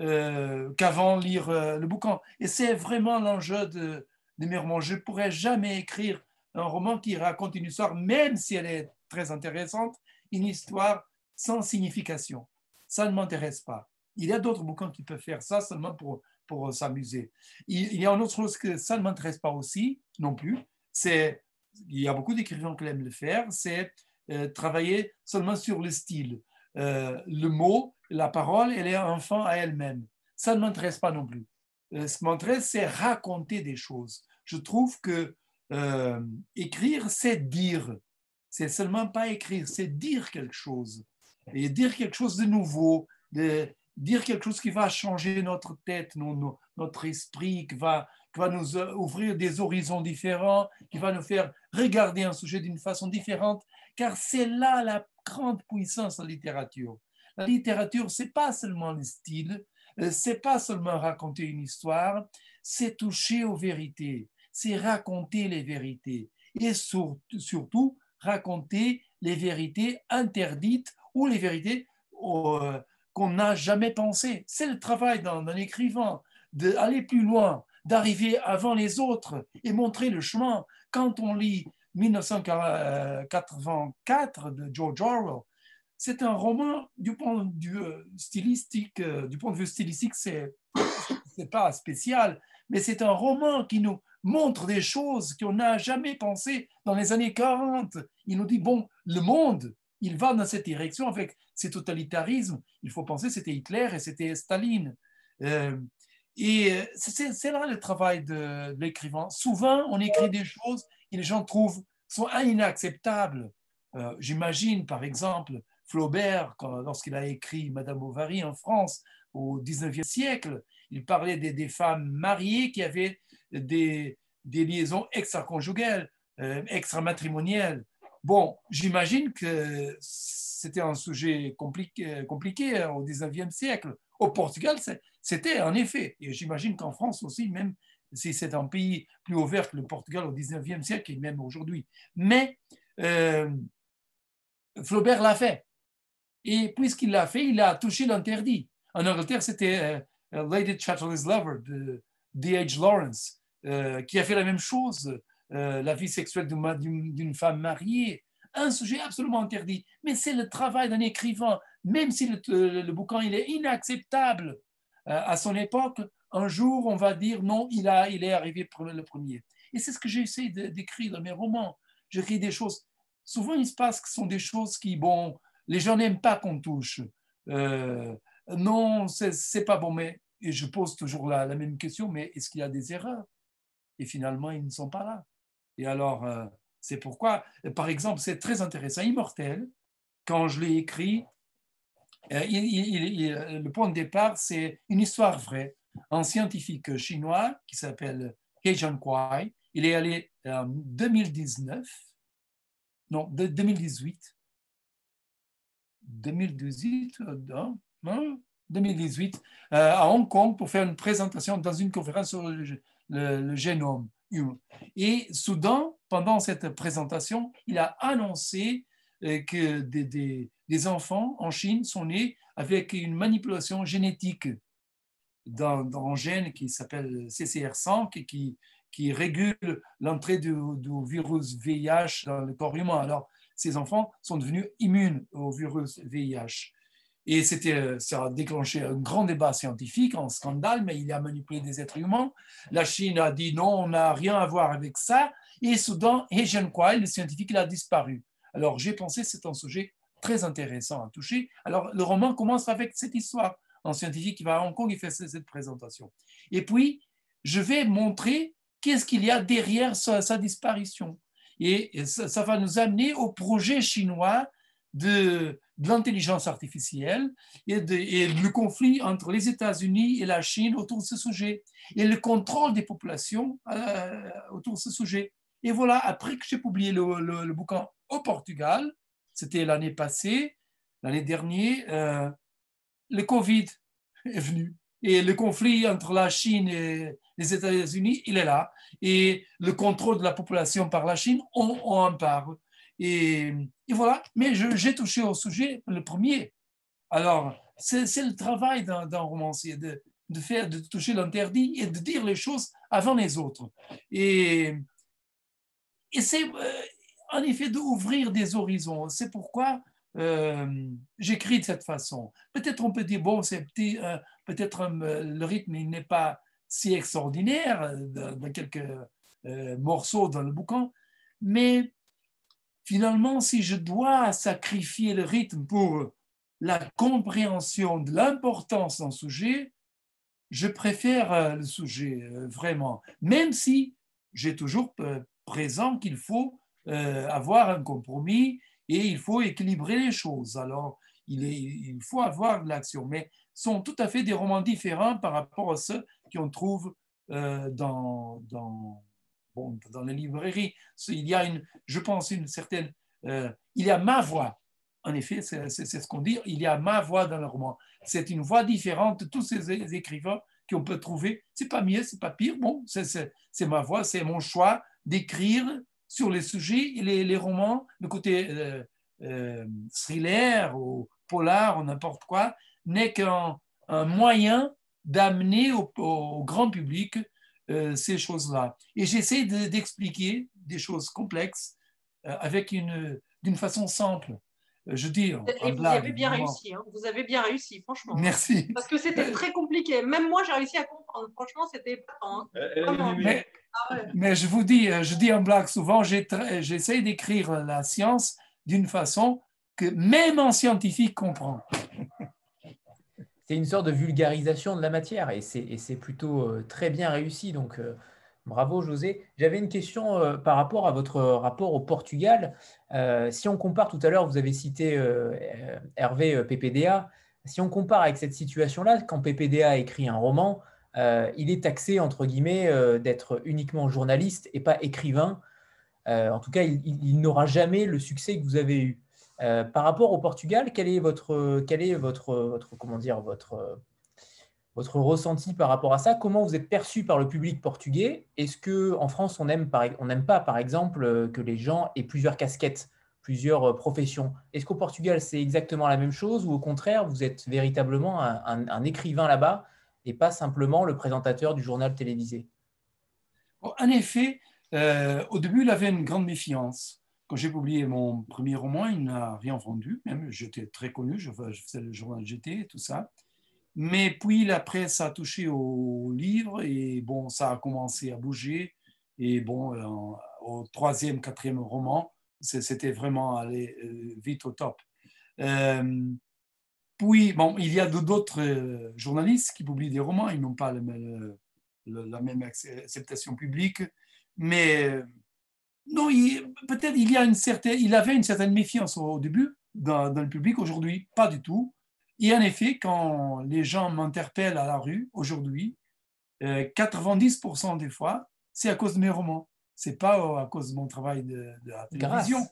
euh, qu'avant lire le bouquin. Et c'est vraiment l'enjeu de, de mes romans. Je ne pourrais jamais écrire un roman qui raconte une histoire, même si elle est très intéressante, une histoire sans signification. Ça ne m'intéresse pas. Il y a d'autres bouquins qui peuvent faire ça seulement pour, pour s'amuser. Il, y a une autre chose que ça ne m'intéresse pas aussi, non plus. C'est, il y a beaucoup d'écrivains qui aiment le faire, c'est euh, travailler seulement sur le style. Euh, le mot, la parole, elle est enfant à elle-même. Ça ne m'intéresse pas non plus. Euh, ce qui m'intéresse, c'est raconter des choses. Je trouve que écrire, c'est dire. C'est seulement pas écrire, c'est dire quelque chose et dire quelque chose de nouveau, dire quelque chose qui va changer notre tête, notre esprit, qui va, qui va nous ouvrir des horizons différents, qui va nous faire regarder un sujet d'une façon différente, car c'est là la grande puissance de la littérature. La littérature, c'est pas seulement le style, euh, c'est pas seulement raconter une histoire, c'est toucher aux vérités, c'est raconter les vérités et surtout raconter les vérités interdites ou les vérités euh, qu'on n'a jamais pensées. C'est le travail d'un écrivain d'aller plus loin, d'arriver avant les autres et montrer le chemin. Quand on lit 1984 de George Orwell, c'est un roman du point de vue euh, stylistique, euh, du point de vue stylistique, c'est pas spécial, mais c'est un roman qui nous montre des choses qu'on n'a jamais pensées dans les années 40. Il nous dit bon, le monde il va dans cette direction avec ces totalitarismes. Il faut penser c'était Hitler et c'était Staline. Euh, et c'est là le travail de, l'écrivain. Souvent, on écrit des choses et les gens trouvent sont inacceptables. Euh, j'imagine, par exemple, Flaubert, lorsqu'il a écrit Madame Bovary en France au 19e siècle, il parlait des, femmes mariées qui avaient des, liaisons extra-conjugales, euh, extramatrimoniales. Bon, j'imagine que c'était un sujet compliqué, hein, au 19e siècle. Au Portugal, c'était en effet. Et j'imagine qu'en France aussi, même si c'est un pays plus ouvert que le Portugal au 19e siècle et même aujourd'hui. Mais euh, Flaubert l'a fait. Et puisqu'il l'a fait, il a touché l'interdit. En Angleterre, c'était euh, Lady Chatterley's Lover de D.H. Lawrence, euh, qui a fait la même chose euh, la vie sexuelle d'une femme mariée, un sujet absolument interdit. Mais c'est le travail d'un écrivain, même si le, bouquin il est inacceptable euh, à son époque, un jour on va dire non, il, a, il est arrivé le premier. Et c'est ce que j'essaie d'écrire dans mes romans. J'écris des choses, souvent il se passe que ce sont des choses qui, bon, les gens n'aiment pas qu'on touche. Euh, non, c'est pas bon, mais et je pose toujours la même question, mais est-ce qu'il y a des erreurs? Et finalement, ils ne sont pas là. Et alors, euh, c'est pourquoi, par exemple, c'est très intéressant. Immortel, quand je l'ai écrit, euh, le point de départ, c'est une histoire vraie. Un scientifique chinois qui s'appelle He Jiankuai, il est allé en 2019, non, 2018, 2018, non, 2018, à Hong Kong pour faire une présentation dans une conférence sur le génome. Et soudain, pendant cette présentation, il a annoncé euh, que des, enfants en Chine sont nés avec une manipulation génétique. d'un gène qui s'appelle CCR5 qui, qui régule l'entrée du, virus VIH dans le corps humain. Alors, ces enfants sont devenus immunes au virus VIH. Et c'était, ça a déclenché un grand débat scientifique, un scandale, mais il a manipulé des êtres humains. La Chine a dit non, on n'a rien à voir avec ça. Et soudain, He Jiankui, le scientifique, il a disparu. Alors j'ai pensé c'est un sujet très intéressant à toucher. Alors le roman commence avec cette histoire. Un scientifique qui va à Hong Kong, il fait cette présentation. Et puis, je vais montrer qu'est-ce qu'il y a derrière sa, disparition. Et ça, va nous amener au projet chinois de, l'intelligence artificielle et, le conflit entre les États-Unis et la Chine autour de ce sujet, et le contrôle des populations euh, autour de ce sujet. Et voilà, après que j'ai publié le, bouquin au Portugal, c'était l'année passée, l'année dernière, euh, le Covid est venu. Et le conflit entre la Chine et les États-Unis, il est là. Et le contrôle de la population par la Chine, on, en parle. Et, voilà. Mais j'ai touché au sujet le premier. Alors, c'est le travail d'un romancier, de, faire, de toucher l'interdit et de dire les choses avant les autres. Et, c'est euh, en effet d'ouvrir des horizons. C'est pourquoi euh, j'écris de cette façon. Peut-être on peut dire, bon, euh, peut-être le rythme n'est pas si extraordinaire dans, quelques morceaux dans le bouquin, mais finalement, si je dois sacrifier le rythme pour la compréhension de l'importance d'un sujet, je préfère le sujet vraiment, même si j'ai toujours présent qu'il faut euh, avoir un compromis et il faut équilibrer les choses. Alors, il, faut avoir de l'action, mais sont tout à fait des romans différents par rapport à ceux qu'on trouve euh, dans, dans, bon, dans les librairies. Il y a, une, je pense, une certaine... Euh, il y a ma voix. En effet, c'est ce qu'on dit. Il y a ma voix dans le roman. C'est une voix différente de tous ces écrivains qu'on peut trouver. C'est pas mieux, c'est pas pire. Bon, c'est ma voix, c'est mon choix d'écrire sur les sujets, les, les romans, le côté euh, euh, thriller ou polar ou n'importe quoi, n'est qu'un moyen d'amener au, grand public euh, ces choses-là. Et j'essaie d'expliquer des choses complexes avec une, d'une façon simple. Je dis, Et vous avez bien réussi, hein. vous avez bien réussi, franchement. Merci. Parce que c'était très compliqué. Même moi, j'ai réussi à comprendre. Franchement, c'était pas hein. Ah mais, je vous dis, je dis en blague souvent, j'essaie d'écrire la science d'une façon que même un scientifique comprend. C'est une sorte de vulgarisation de la matière et c'est plutôt euh, très bien réussi. Donc, euh, Bravo José. J'avais une question euh, par rapport à votre rapport au Portugal. Si on compare tout à l'heure, vous avez cité Hervé PPDA. Si on compare avec cette situation-là, quand PPDA écrit un roman, il est taxé entre guillemets d'être uniquement journaliste et pas écrivain. en tout cas, il, n'aura jamais le succès que vous avez eu. Par rapport au Portugal, quel est votre, ressenti par rapport à ça? Comment vous êtes perçu par le public portugais? Est-ce que en France, on n'aime pas, par exemple, euh, que les gens aient plusieurs casquettes, plusieurs euh, professions? Est-ce qu'au Portugal, c'est exactement la même chose ou au contraire, vous êtes véritablement un, écrivain là-bas et pas simplement le présentateur du journal télévisé? En effet, euh, au début, il avait une grande méfiance. Quand j'ai publié mon premier roman, il n'a rien vendu. Même j'étais très connu, je faisais le journal GT et tout ça. Mais puis la presse a touché au livre et bon, ça a commencé à bouger. Et bon, euh, au troisième, quatrième roman, c'était vraiment aller euh, vite au top. Euh, puis, bon, il y a d'autres journalistes qui publient des romans, ils n'ont pas la même acceptation publique, mais non, peut-être il y a une certaine, il avait une certaine méfiance au début dans le public. Aujourd'hui, pas du tout. Et en effet, quand les gens m'interpellent à la rue aujourd'hui, 90% euh, des fois, c'est à cause de mes romans. C'est pas à cause de mon travail de, la télévision.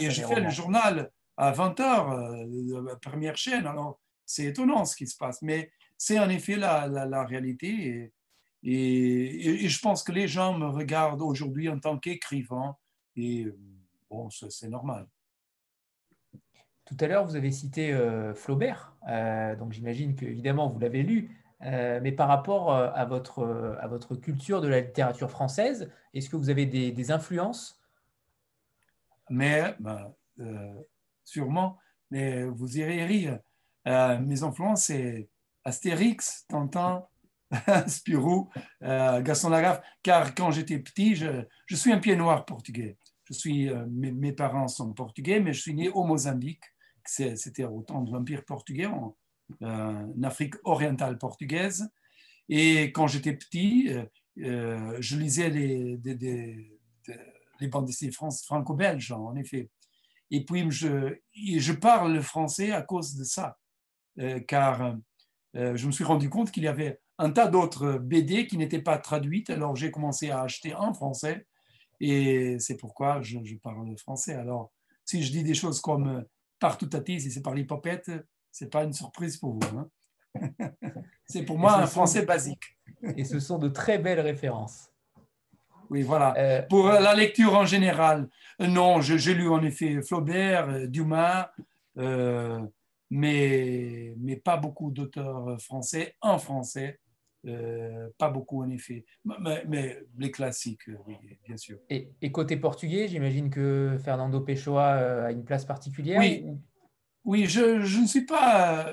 et, je fais le journal à 20h, euh, la première chaîne. Alors, c'est étonnant ce qui se passe. Mais c'est en effet la, la, réalité. Et, et, je pense que les gens me regardent aujourd'hui en tant qu'écrivain. Et euh, bon, c'est normal. Tout à l'heure, vous avez cité euh, Flaubert, euh, donc j'imagine que évidemment vous l'avez lu. mais par rapport à votre, à votre culture de la littérature française, est-ce que vous avez des, influences? Mais, ben, sûrement, mais vous irez rire. mes influences, c'est Astérix, Tintin, Spirou, euh, Gaston Lagaffe, car quand j'étais petit, je, suis un pied noir portugais. Je suis, euh, mes, parents sont portugais, mais je suis né au Mozambique. C'était au temps de l'Empire portugais, en, euh, Afrique orientale portugaise. Et quand j'étais petit, je lisais les, les bandes dessinées franco-belges, en effet. Et puis, je, je parle le français à cause de ça, car je me suis rendu compte qu'il y avait un tas d'autres BD qui n'étaient pas traduites. Alors j'ai commencé à acheter en français et c'est pourquoi je, parle français. Alors si je dis des choses comme euh, partout à si c'est par l'hypopète, c'est pas une surprise pour vous. Hein. c'est pour moi un français basique. et ce sont de très belles références. Oui, voilà. Euh, pour la lecture en général, euh, non, j'ai lu en effet Flaubert, Dumas, mais, mais pas beaucoup d'auteurs français en français. Euh, pas beaucoup en effet, mais, les classiques, euh, oui, bien sûr. Et, côté portugais, j'imagine que Fernando Pessoa euh, a une place particulière Oui, oui je, je, ne suis pas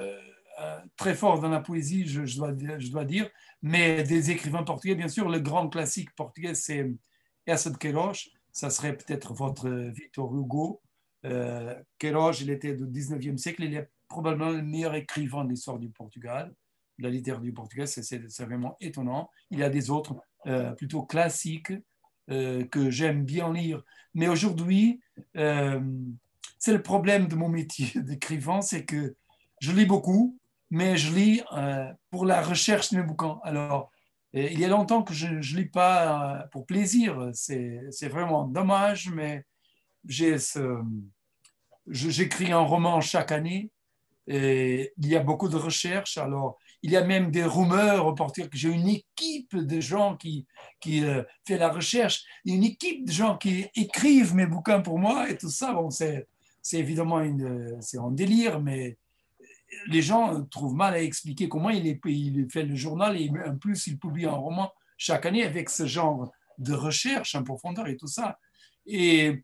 très fort dans la poésie, je, je, dois, je, dois, dire, mais des écrivains portugais, bien sûr, le grand classique portugais, c'est Essa de Queiroz, ça serait peut-être votre Victor Hugo. Euh, Queiroz, il était du 19e siècle, il est probablement le meilleur écrivain de l'histoire du Portugal la littérature du portugais, c'est vraiment étonnant. Il y a des autres euh, plutôt classiques euh, que j'aime bien lire. Mais aujourd'hui, euh, c'est le problème de mon métier d'écrivain, c'est que je lis beaucoup, mais je lis pour la recherche de mes bouquins. Alors, il y a longtemps que je ne lis pas pour plaisir. C'est vraiment dommage, mais j'écris un roman chaque année. Et il y a beaucoup de recherches. Alors, il y a même des rumeurs au que j'ai une équipe de gens qui, qui euh, fait la recherche, une équipe de gens qui écrivent mes bouquins pour moi et tout ça. Bon, c'est, évidemment une, c'est un délire, mais les gens trouvent mal à expliquer comment il, est, il fait le journal et en plus il publie un roman chaque année avec ce genre de recherche en profondeur et tout ça. Et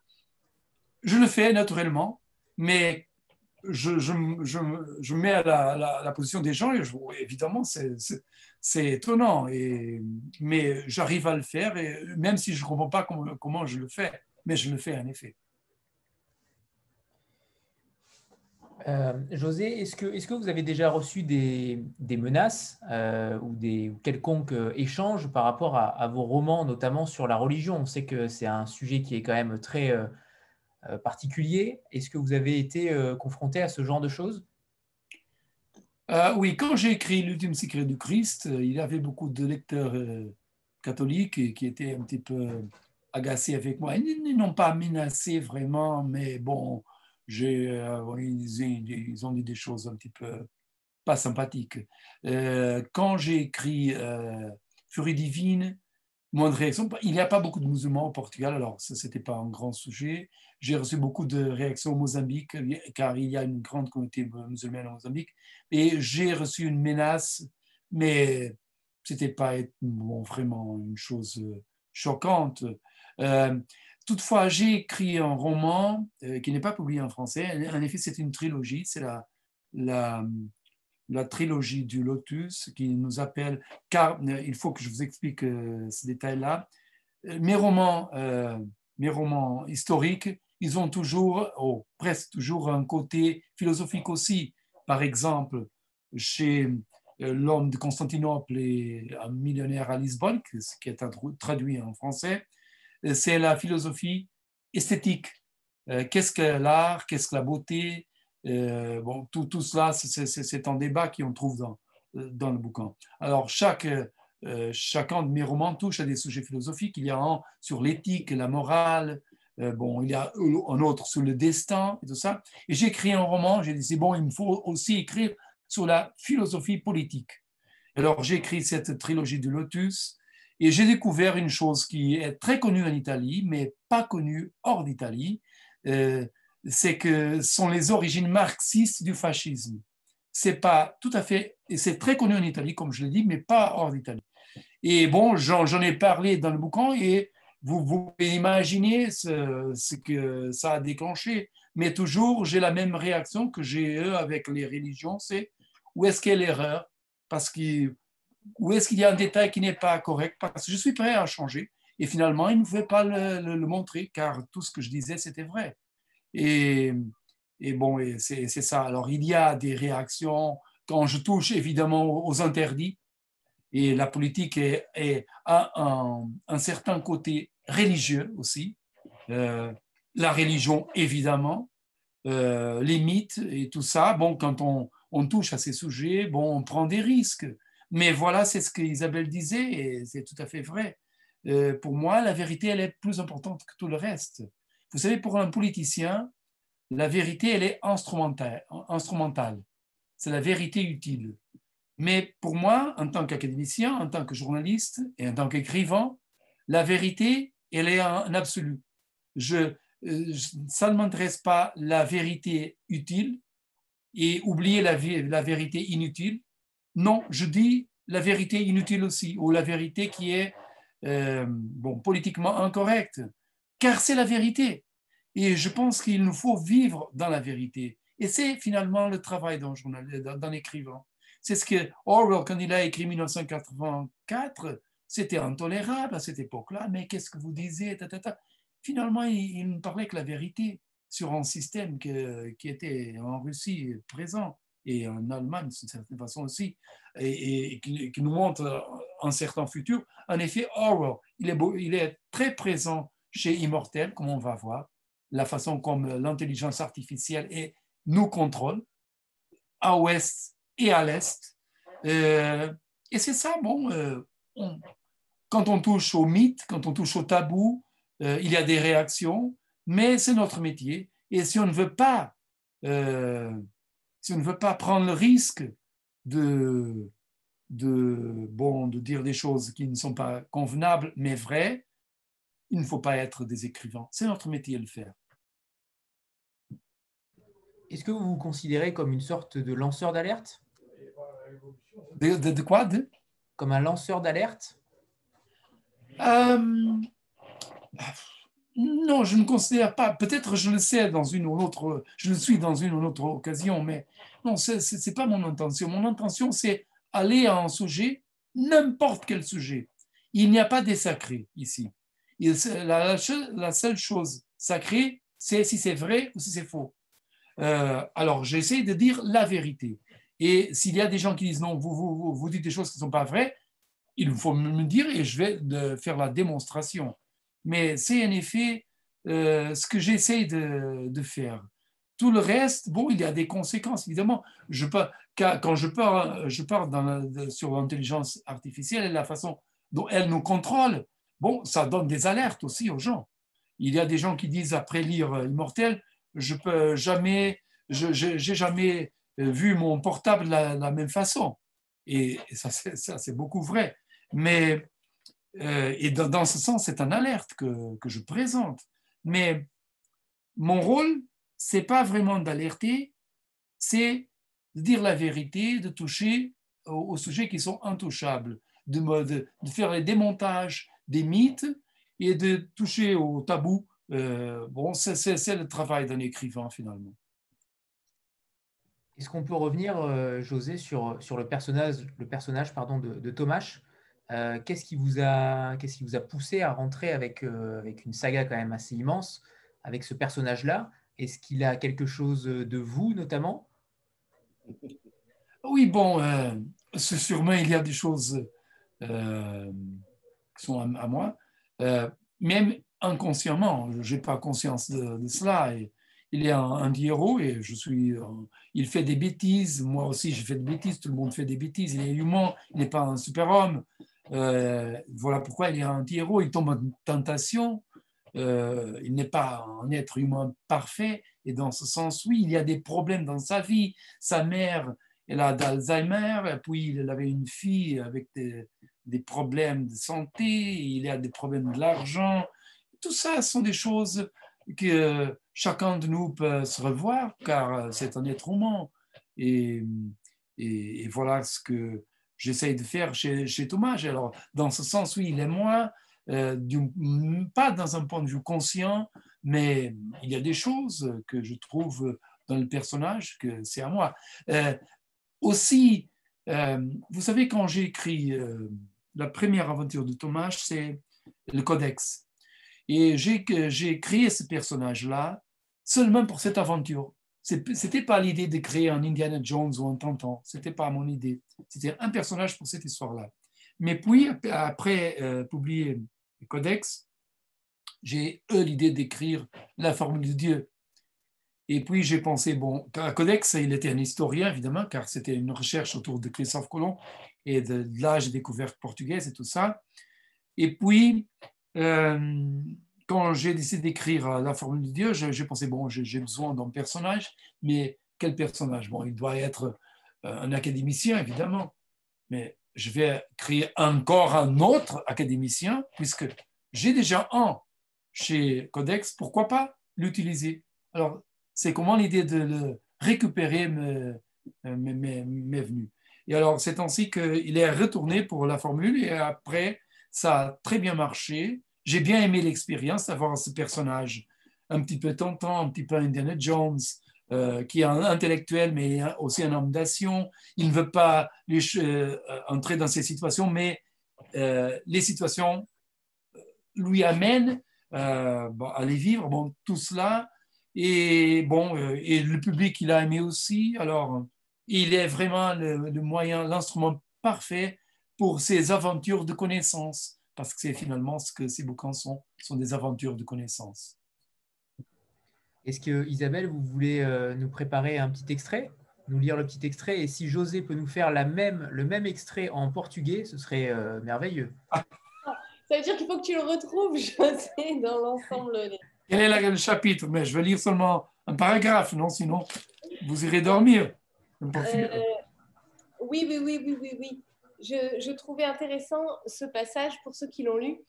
je le fais naturellement, mais je, je, je, je, mets à la, la, position des gens et évidemment, c'est étonnant. Et, mais j'arrive à le faire, et même si je ne comprends pas comment, comment, je le fais, mais je le fais en effet. Euh, José, est-ce que, est que vous avez déjà reçu des, des menaces euh, ou des quelconques euh, échanges par rapport à, vos romans, notamment sur la religion? On sait que c'est un sujet qui est quand même très particulier? Est-ce que vous avez été euh, confronté à ce genre de choses? Euh, Oui, quand j'ai écrit L'ultime secret du Christ, il y avait beaucoup de lecteurs catholiques qui étaient un petit peu agacés avec moi. Ils n'ont pas menacé vraiment, mais bon, ils, ont dit des choses un petit peu pas sympathiques. quand j'ai écrit Furie divine, moins de réactions. Il n'y a pas beaucoup de musulmans au Portugal, alors ce n'était pas un grand sujet. J'ai reçu beaucoup de réactions au Mozambique, car il y a une grande communauté musulmane au Mozambique. Et j'ai reçu une menace, mais ce n'était pas vraiment une chose euh, choquante. Euh, toutefois, j'ai écrit un roman euh, qui n'est pas publié en français. En effet, c'est une trilogie. C'est la, la, trilogie du Lotus qui nous appelle, car il faut que je vous explique ce détail-là, mes romans, mes romans historiques, ils ont toujours, oh, presque toujours, un côté philosophique aussi. Par exemple, chez L'homme de Constantinople et un millionnaire à Lisbonne, qui est traduit en français, c'est la philosophie esthétique. Qu'est-ce que l'art, qu'est-ce que la beauté, euh, bon, tout, tout cela, c'est un débat qu'on trouve dans, dans le bouquin. Alors, chaque, euh, chacun de mes romans touche à des sujets philosophiques. Il y a un sur l'éthique, la morale, euh, bon, il y a un autre sur le destin et tout ça. Et j'ai écrit un roman, j'ai dit, c'est bon, il me faut aussi écrire sur la philosophie politique. Alors, j'ai écrit cette trilogie du Lotus et j'ai découvert une chose qui est très connue en Italie, mais pas connue hors d'Italie. Euh, c'est que sont les origines marxistes du fascisme. c'est pas tout à fait, et c'est très connu en Italie, comme je l'ai dit, mais pas hors d'Italie. Et bon, j'en ai parlé dans le bouquin et vous, pouvez imaginer ce, que ça a déclenché. Mais toujours, j'ai la même réaction que j'ai eu avec les religions, c'est où est-ce a l'erreur? Parce que où est-ce qu'il y a un détail qui n'est pas correct? Parce que je suis prêt à changer. Et finalement, il ne pouvait pas le, le, montrer, car tout ce que je disais, c'était vrai. Et, et bon, c'est ça. Alors, il y a des réactions quand je touche évidemment aux interdits. Et la politique a un, certain côté religieux aussi. Euh, la religion, évidemment, euh, les mythes et tout ça. Bon, quand on, on, touche à ces sujets, bon, on prend des risques. Mais voilà, c'est ce qu'Isabelle disait et c'est tout à fait vrai. Euh, pour moi, la vérité, elle est plus importante que tout le reste. Vous savez, pour un politicien, la vérité, elle est instrumentale. instrumentale. C'est la vérité utile. Mais pour moi, en tant qu'académicien, en tant que journaliste et en tant qu'écrivain, la vérité, elle est un absolu. Je, euh, ça ne m'intéresse pas la vérité utile et oublier la, la vérité inutile. Non, je dis la vérité inutile aussi, ou la vérité qui est euh, bon, politiquement incorrecte, car c'est la vérité. Et je pense qu'il nous faut vivre dans la vérité. Et c'est finalement le travail d'un journaliste, d'un écrivain. C'est ce que Orwell, quand il a écrit 1984, c'était intolérable à cette époque-là, mais qu'est-ce que vous disiez Finalement, il, ne parlait que la vérité sur un système qui était en Russie présent et en Allemagne, d'une certaine façon aussi, et, qui, nous montre un certain futur. En effet, Orwell, il est, très présent chez Immortel, comme on va voir, la façon comme l'intelligence artificielle nous contrôle, à l'ouest et à l'est. Euh, et c'est ça, bon, euh, quand on touche au mythe, quand on touche au tabou, euh, il y a des réactions, mais c'est notre métier. Et si on ne veut pas, si on ne veut pas prendre le risque de, de, bon, de dire des choses qui ne sont pas convenables, mais vraies, il ne faut pas être des écrivains. C'est notre métier de le faire. Est-ce que vous vous considérez comme une sorte de lanceur d'alerte? De, quoi Comme un lanceur d'alerte? Euh, Non, je ne considère pas. Peut-être je le sais dans une ou autre, je le suis dans une ou autre occasion, mais non, ce n'est pas mon intention. Mon intention, c'est aller à un sujet, n'importe quel sujet. Il n'y a pas des sacrés ici. la, la seule chose sacrée, c'est si c'est vrai ou si c'est faux. Euh, alors, j'essaie de dire la vérité. Et s'il y a des gens qui disent non, vous, vous, vous dites des choses qui ne sont pas vraies, il faut me dire et je vais faire la démonstration. Mais c'est en effet euh, ce que j'essaie de, faire. Tout le reste, bon, il y a des conséquences, évidemment. Je quand je parle, je parle sur l'intelligence artificielle et la façon dont elle nous contrôle, bon, ça donne des alertes aussi aux gens. Il y a des gens qui disent, après lire Immortel, je peux jamais, je j'ai jamais vu mon portable de la, même façon. Et ça, c'est beaucoup vrai. Mais euh, et dans, ce sens, c'est un alerte que, que, je présente. Mais mon rôle, c'est pas vraiment d'alerter, c'est de dire la vérité, de toucher aux, sujets qui sont intouchables, de, de, de, faire les démontages des mythes et de toucher aux tabous euh, bon, c'est le travail d'un écrivain finalement. Est-ce qu'on peut revenir, euh, José, sur, sur le personnage, le personnage pardon, de, de Thomas? Euh, Qu'est-ce qui, vous a, qu'est-ce qui vous a poussé à rentrer avec, avec une saga quand même assez immense, avec ce personnage-là? Est-ce qu'il a quelque chose de vous, notamment? Oui, bon, sûrement il y a des choses qui sont à, moi. même inconsciemment, je n'ai pas conscience de, cela. Et il est un, un héros et je suis, euh, il fait des bêtises. Moi aussi, j'ai fait des bêtises. Tout le monde fait des bêtises. Il est humain. Il n'est pas un super-homme. Euh, voilà pourquoi il est un héros. Il tombe en tentation. Euh, il n'est pas un être humain parfait. Et dans ce sens, oui, il y a des problèmes dans sa vie. Sa mère, elle a d'Alzheimer. Et puis, il avait une fille avec des, des problèmes de santé. Il a des problèmes de l'argent tout ça sont des choses que chacun de nous peut se revoir, car c'est un être humain. Et, et, voilà ce que j'essaye de faire chez, chez, Thomas. Alors, dans ce sens, oui, il est moins, euh, pas dans un point de vue conscient, mais il y a des choses que je trouve dans le personnage que c'est à moi. Euh, aussi, euh, vous savez, quand j'ai écrit la première aventure de Thomas, c'est le Codex. Et j'ai créé ce personnage-là seulement pour cette aventure. Ce n'était pas l'idée de créer un Indiana Jones ou un Tantan. Ce n'était pas mon idée. C'était un personnage pour cette histoire-là. Mais puis, après euh, publier le Codex, j'ai eu l'idée d'écrire la formule de Dieu. Et puis j'ai pensé, bon, Codex, il était un historien, évidemment, car c'était une recherche autour de Christophe Colomb et de l'âge des découvertes portugaises et tout ça. Et puis, euh, quand j'ai décidé d'écrire euh, la formule de Dieu, j'ai pensé, bon, j'ai besoin d'un personnage, mais quel personnage? Bon, il doit être euh, un académicien, évidemment, mais je vais créer encore un autre académicien, puisque j'ai déjà un chez Codex, pourquoi pas l'utiliser? Alors, c'est comment l'idée de le récupérer m'est venue. Et alors, c'est ainsi qu'il est retourné pour la formule, et après, ça a très bien marché j'ai bien aimé l'expérience d'avoir ce personnage un petit peu tentant, un petit peu Indiana Jones, euh, qui est un intellectuel, mais aussi un homme d'action. Il ne veut pas euh, entrer dans ces situations, mais euh, les situations lui amènent à les vivre. Bon, tout cela. Et, bon, et le public, il a aimé aussi. Alors, il est vraiment le, le moyen, l'instrument parfait pour ces aventures de connaissances parce que c'est finalement ce que ces bouquins sont, sont des aventures de connaissances. Est-ce que Isabelle, vous voulez euh, nous préparer un petit extrait, nous lire le petit extrait, et si José peut nous faire la même, le même extrait en portugais, ce serait euh, merveilleux. Ça veut dire qu'il faut que tu le retrouves, José, dans l'ensemble. Quel est le chapitre? Mais je vais lire seulement un paragraphe, non Sinon, vous irez dormir. Euh, oui, oui, oui, oui, oui, oui je, trouvais intéressant ce passage pour ceux qui l'ont lu,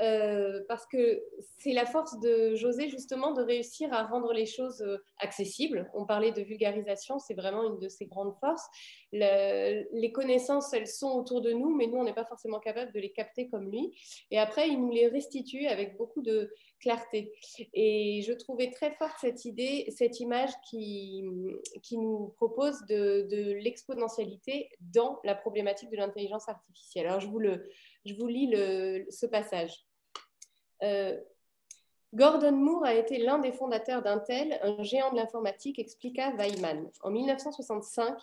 euh, parce que c'est la force de José justement de réussir à rendre les choses euh, accessibles. On parlait de vulgarisation, c'est vraiment une de ses grandes forces. les connaissances, elles sont autour de nous, mais nous, on n'est pas forcément capable de les capter comme lui. Et après, il nous les restitue avec beaucoup de clarté. Et je trouvais très forte cette idée, cette image qui, qui nous propose de, l'exponentialité dans la problématique de l'intelligence artificielle. Alors, je vous, le, je vous lis le, ce passage. Euh, Gordon Moore a été l'un des fondateurs d'Intel, un géant de l'informatique, expliqua Weiman. En 1965,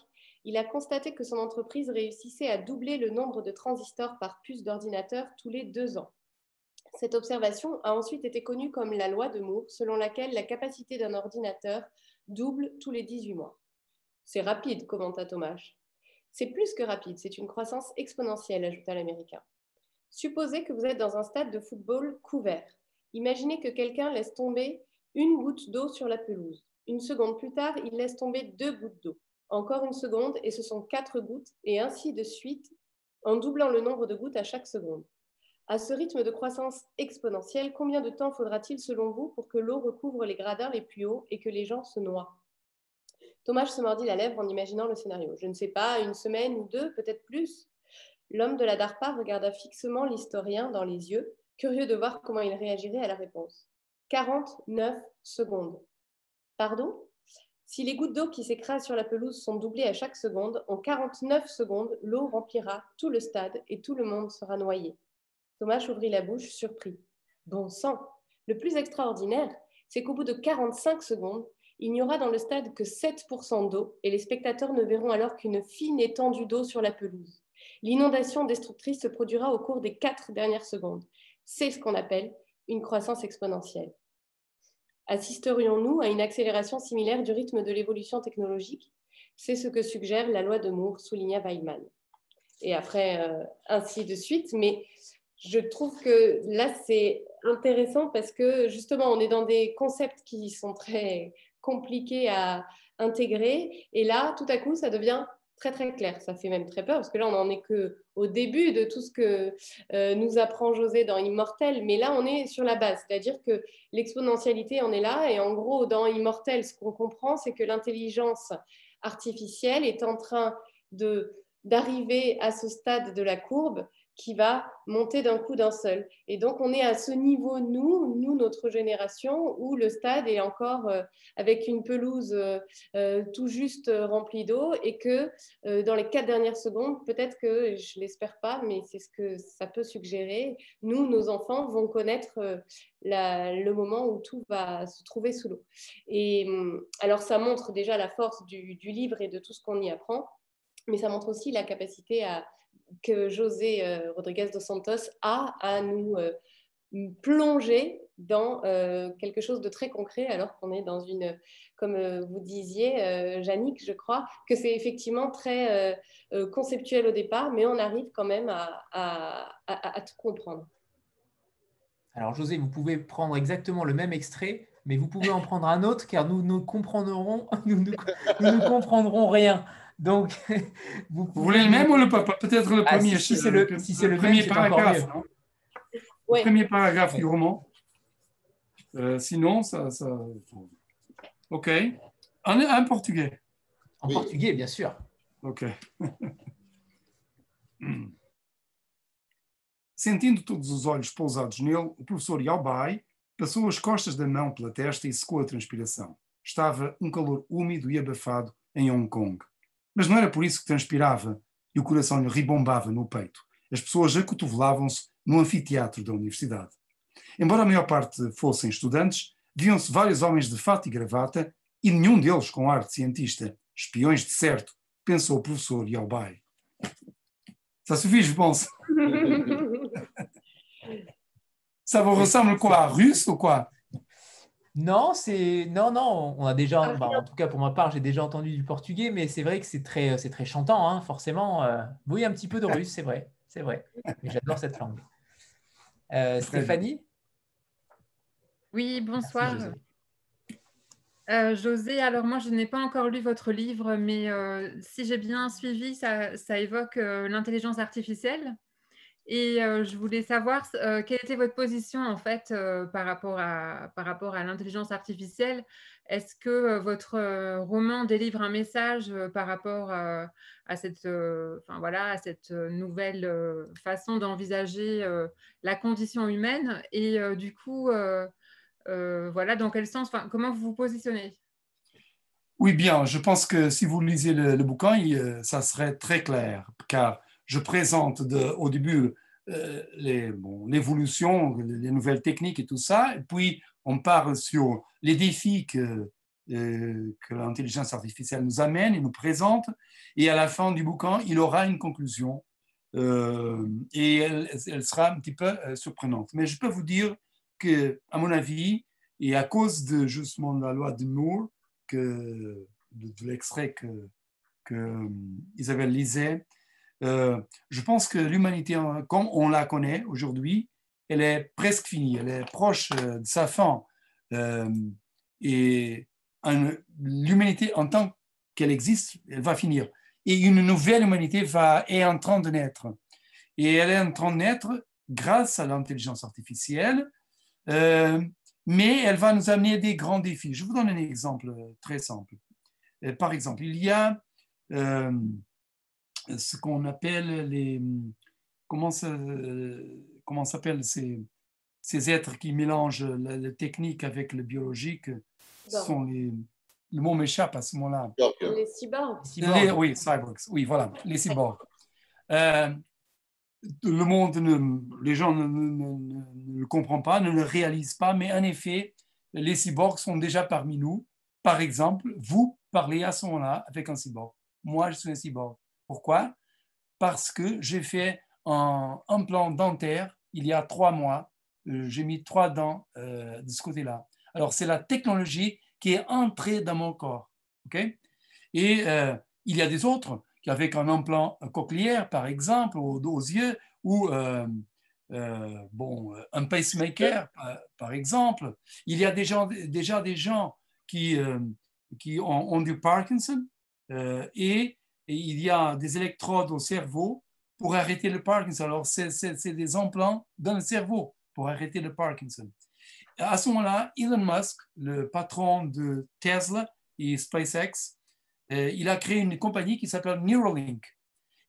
il a constaté que son entreprise réussissait à doubler le nombre de transistors par puce d'ordinateur tous les deux ans. Cette observation a ensuite été connue comme la loi de Moore, selon laquelle la capacité d'un ordinateur double tous les 18 mois. C'est rapide, commenta Thomas. C'est plus que rapide, c'est une croissance exponentielle, ajouta l'Américain. Supposez que vous êtes dans un stade de football couvert. Imaginez que quelqu'un laisse tomber une goutte d'eau sur la pelouse. Une seconde plus tard, il laisse tomber deux gouttes d'eau. Encore une seconde, et ce sont quatre gouttes, et ainsi de suite, en doublant le nombre de gouttes à chaque seconde. À ce rythme de croissance exponentielle, combien de temps faudra-t-il selon vous pour que l'eau recouvre les gradins les plus hauts et que les gens se noient? Thomas se mordit la lèvre en imaginant le scénario. Je ne sais pas, une semaine deux, peut-être plus? L'homme de la DARPA regarda fixement l'historien dans les yeux, curieux de voir comment il réagirait à la réponse. 49 secondes. Pardon? Si les gouttes d'eau qui s'écrasent sur la pelouse sont doublées à chaque seconde, en 49 secondes, l'eau remplira tout le stade et tout le monde sera noyé. Thomas ouvrit la bouche, surpris. Bon sang Le plus extraordinaire, c'est qu'au bout de 45 secondes, il n'y aura dans le stade que 7% d'eau et les spectateurs ne verront alors qu'une fine étendue d'eau sur la pelouse. L'inondation destructrice se produira au cours des quatre dernières secondes. C'est ce qu'on appelle une croissance exponentielle. Assisterions-nous à une accélération similaire du rythme de l'évolution technologique? C'est ce que suggère la loi de Moore, souligna Weilmann. Et après, euh, ainsi de suite. Mais je trouve que là, c'est intéressant parce que justement, on est dans des concepts qui sont très compliqués à intégrer. Et là, tout à coup, ça devient très très clair. Ça fait même très peur parce que là, on n'en est qu'au début de tout ce que euh, nous apprend José dans Immortel. Mais là, on est sur la base, c'est-à-dire que l'exponentialité en est là. Et en gros, dans Immortel, ce qu'on comprend, c'est que l'intelligence artificielle est en train d'arriver à ce stade de la courbe qui va monter d'un coup d'un seul. Et donc, on est à ce niveau, nous, nous, notre génération, où le stade est encore euh, avec une pelouse euh, euh, tout juste remplie d'eau et que dans les quatre dernières secondes, peut-être que, je l'espère pas, mais c'est ce que ça peut suggérer, nous, nos enfants vont connaître le moment où tout va se trouver sous l'eau. Et hum, alors, ça montre déjà la force du livre et de tout ce qu'on y apprend, mais ça montre aussi la capacité à que José euh, Rodriguez dos Santos a à nous euh, plonger dans euh, quelque chose de très concret, alors qu'on est dans une, comme vous disiez, Jannick, je crois, que c'est effectivement très conceptuel au départ, mais on arrive quand même à, tout comprendre. Alors José, vous pouvez prendre exactement le même extrait, mais vous pouvez en prendre un autre, car nous ne comprendrons rien. Donc, vous, voulez le même ou le peut-être le ah, premier Si, c'est le, si le, premier paragraphe, Le premier paragraphe du roman. Euh, sinon, ça, ça, Ok. En, portugais. En portugais, bien sûr. Ok. Sentindo todos os olhos pousados nele, o professor Yalbai passou as costas da mão pela testa e secou a transpiração. Estava um calor úmido e abafado em Hong Kong. Mas não era por isso que transpirava e o coração lhe ribombava no peito. As pessoas acotovelavam-se no anfiteatro da universidade. Embora a maior parte fossem estudantes, viam-se vários homens de fato e gravata e nenhum deles com ar de cientista. Espiões de certo, pensou o professor Yalbai. Ça suffit, je pense. Ça vous ressemble quoi Russe ou quoi non, c'est non, non. On a déjà, ah, bah, en tout cas pour ma part, j'ai déjà entendu du portugais, mais c'est vrai que c'est très, c'est très chantant, hein, forcément. Euh, oui, un petit peu de russe, c'est vrai, c'est vrai. Mais j'adore cette langue. Euh, Stéphanie? Oui, bonsoir. Euh, José. alors moi je n'ai pas encore lu votre livre, mais si j'ai bien suivi, ça évoque l'intelligence artificielle. Et euh, je voulais savoir euh, quelle était votre position en fait euh, par rapport à, à l'intelligence artificielle? Est-ce que votre roman délivre un message par rapport à cette, enfin, voilà, à cette nouvelle façon d'envisager la condition humaine? Et du coup, voilà, dans quel sens, comment vous vous positionnez? Oui, bien, je pense que si vous lisez le, bouquin, ça serait très clair, car je présente au début euh, l'évolution, les, nouvelles techniques et tout ça, et puis on parle sur les défis que, euh, que l'intelligence artificielle nous amène et nous présente, et à la fin du bouquin, il aura une conclusion, euh, et elle, sera un petit peu surprenante. Mais je peux vous dire que, à mon avis, et à cause de justement la loi de Moore, que, de, de l'extrait que, que Isabelle lisait, euh, je pense que l'humanité, comme on la connaît aujourd'hui, elle est presque finie, elle est proche euh, de sa fin. Euh, et l'humanité, en tant qu'elle existe, elle va finir. Et une nouvelle humanité va, est en train de naître. Et elle est en train de naître grâce à l'intelligence artificielle, mais elle va nous amener des grands défis. Je vous donne un exemple très simple. Par exemple, il y a ce qu'on appelle les. Comment, ça, comment s'appellent ces, ces êtres qui mélangent la, technique avec le biologique sont les, Le mot m'échappe à ce moment-là. Les cyborgs. oui, cyborgs. Oui, voilà, les cyborgs. Euh, le monde, les gens ne, ne, le comprennent pas, ne le réalisent pas, mais en effet, les cyborgs sont déjà parmi nous. Par exemple, vous parlez à ce moment-là avec un cyborg. Moi, je suis un cyborg. Pourquoi? Parce que j'ai fait un implant dentaire il y a trois mois. Euh, j'ai mis trois dents euh, de ce côté-là. Alors, c'est la technologie qui est entrée dans mon corps. Et euh, il y a des autres qui, avec un implant cochléaire, par exemple, aux, yeux, ou bon, un pacemaker, par, exemple. Il y a déjà, des gens qui, qui ont, ont, du Parkinson et il y a des électrodes au cerveau pour arrêter le Parkinson. Alors, c'est des implants dans le cerveau pour arrêter le Parkinson. À ce moment-là, Elon Musk, le patron de Tesla et SpaceX, il a créé une compagnie qui s'appelle Neuralink.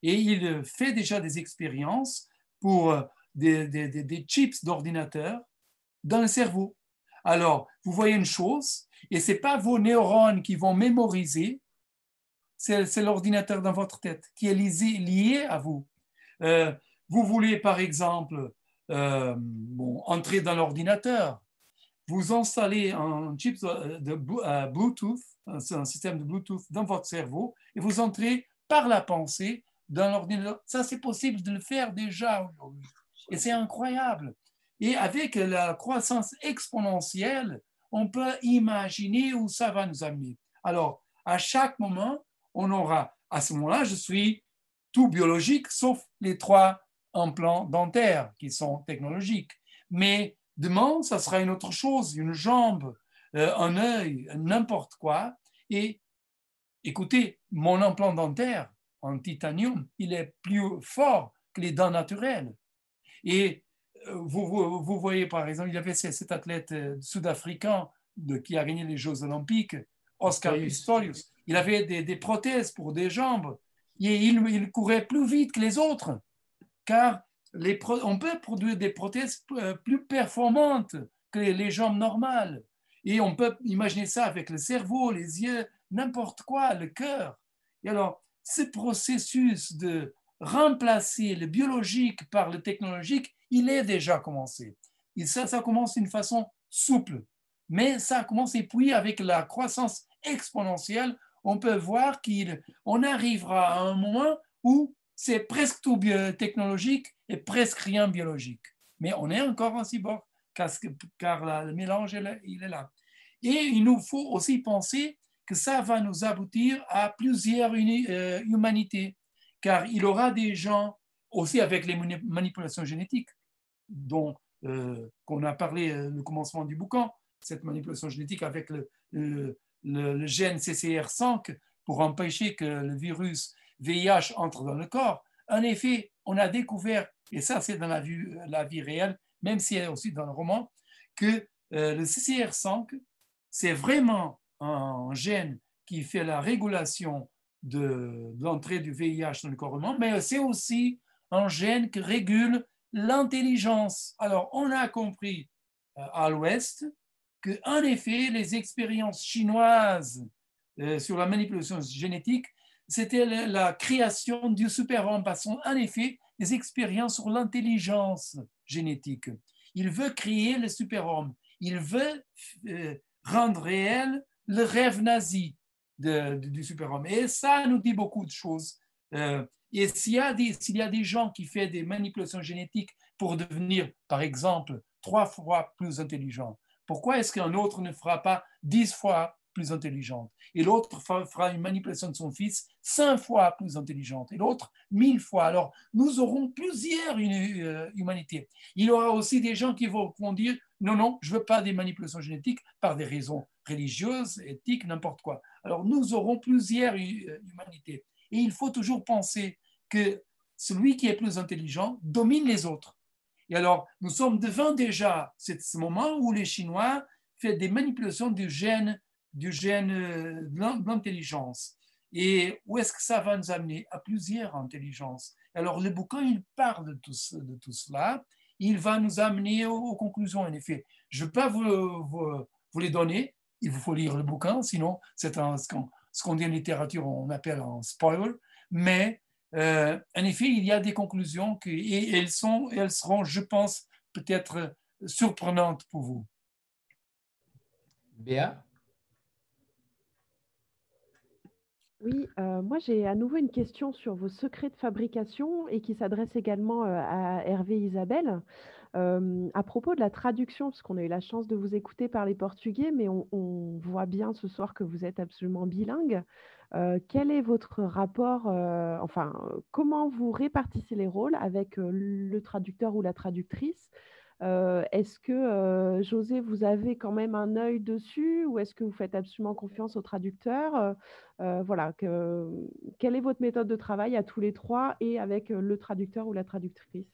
Et il fait déjà des expériences pour des, des chips d'ordinateur dans le cerveau. Alors, vous voyez une chose, et ce n'est pas vos neurones qui vont mémoriser, c'est l'ordinateur dans votre tête qui est lié, à vous. Euh, vous voulez, par exemple, euh, entrer dans l'ordinateur, vous installez un chip de, euh, Bluetooth, un, système de Bluetooth dans votre cerveau, et vous entrez par la pensée dans l'ordinateur. Ça, c'est possible de le faire déjà aujourd'hui. Et c'est incroyable. Et avec la croissance exponentielle, on peut imaginer où ça va nous amener. Alors, à chaque moment, on aura, à ce moment-là, je suis tout biologique, sauf les trois implants dentaires qui sont technologiques. Mais demain, ça sera une autre chose, une jambe, euh, un œil, n'importe quoi. Et écoutez, mon implant dentaire en titanium, il est plus fort que les dents naturelles. Et euh, vous, vous, voyez, par exemple, il y avait cet athlète euh, sud-africain qui a gagné les Jeux olympiques, Oscar Pistorius. Il avait des, prothèses pour des jambes et il, courait plus vite que les autres, car les on peut produire des prothèses euh, plus performantes que les, jambes normales. Et on peut imaginer ça avec le cerveau, les yeux, n'importe quoi, le cœur. Et alors, ce processus de remplacer le biologique par le technologique, il est déjà commencé. Et ça, ça commence d'une façon souple. Mais ça commence et puis avec la croissance exponentielle, on peut voir qu'on arrivera à un moment où c'est presque tout technologique et presque rien biologique. Mais on est encore en cyborg car, le mélange il est là. Et il nous faut aussi penser que ça va nous aboutir à plusieurs euh, humanités, car il y aura des gens aussi avec les manipulations génétiques, dont euh, qu'on a parlé euh, le commencement du bouquin, cette manipulation génétique avec le, gène CCR5 pour empêcher que le virus VIH entre dans le corps. En effet, on a découvert, et ça c'est dans la vie, la vie réelle, même si elle est aussi dans le roman, que euh, le CCR5, c'est vraiment un gène qui fait la régulation de, l'entrée du VIH dans le corps humain, mais c'est aussi un gène qui régule l'intelligence. Alors, on a compris euh, à l'Ouest qu'en effet, les expériences chinoises euh, sur la manipulation génétique, c'était la, création du super-homme, parce en effet des expériences sur l'intelligence génétique. Il veut créer le super-homme. Il veut euh, rendre réel le rêve nazi du super-homme. Et ça nous dit beaucoup de choses. Euh, et s'il y, a des, s'il y a des gens qui font des manipulations génétiques pour devenir, par exemple, trois fois plus intelligents, pourquoi est-ce qu'un autre ne fera pas dix fois plus intelligente? Et l'autre fera une manipulation de son fils cinq fois plus intelligente et l'autre mille fois. Alors, nous aurons plusieurs euh, humanités. Il y aura aussi des gens qui vont, dire non, non, je ne veux pas des manipulations génétiques par des raisons religieuses, éthiques, n'importe quoi. Alors, nous aurons plusieurs euh, humanités. Et il faut toujours penser que celui qui est plus intelligent domine les autres. Et alors, nous sommes devant déjà ce moment où les Chinois font des manipulations du gène, du gène euh, de l'intelligence. Et où est-ce que ça va nous amener? À plusieurs intelligences. Alors, le bouquin, il parle de tout, cela. Il va nous amener aux, conclusions, en effet. Je ne peux pas vous, les donner. Il vous faut lire le bouquin, sinon, c'est ce qu'on dit en littérature, on appelle un spoiler. Mais euh, en effet, il y a des conclusions que, et elles, sont, elles seront, je pense, peut-être surprenantes pour vous. Béa? Oui, euh, moi j'ai à nouveau une question sur vos secrets de fabrication et qui s'adresse également euh, à Hervé Isabelle. à propos de la traduction, parce qu'on a eu la chance de vous écouter parler portugais, mais on, voit bien ce soir que vous êtes absolument bilingue. Euh, quel est votre rapport, euh, enfin, comment vous répartissez les rôles avec euh, le traducteur ou la traductrice? Est-ce que, José, vous avez quand même un œil dessus ou est-ce que vous faites absolument confiance au traducteur? Voilà, quelle est votre méthode de travail à tous les trois et avec le traducteur ou la traductrice?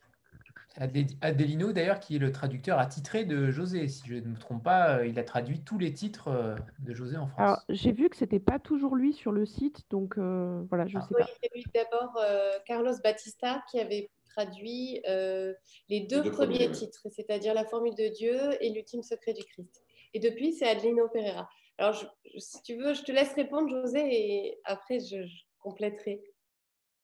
Adelino, d'ailleurs, qui est le traducteur attitré de José. Si je ne me trompe pas, il a traduit tous les titres de José en France. Alors, j'ai vu que ce n'était pas toujours lui sur le site, donc voilà, je ne ah. sais pas. Il y a d'abord Carlos Batista qui avait traduit les deux, premiers titres, c'est-à-dire La formule de Dieu et L'ultime secret du Christ. Et depuis, c'est Adelino Pereira. Alors, si tu veux, je te laisse répondre, José, et après, je, compléterai.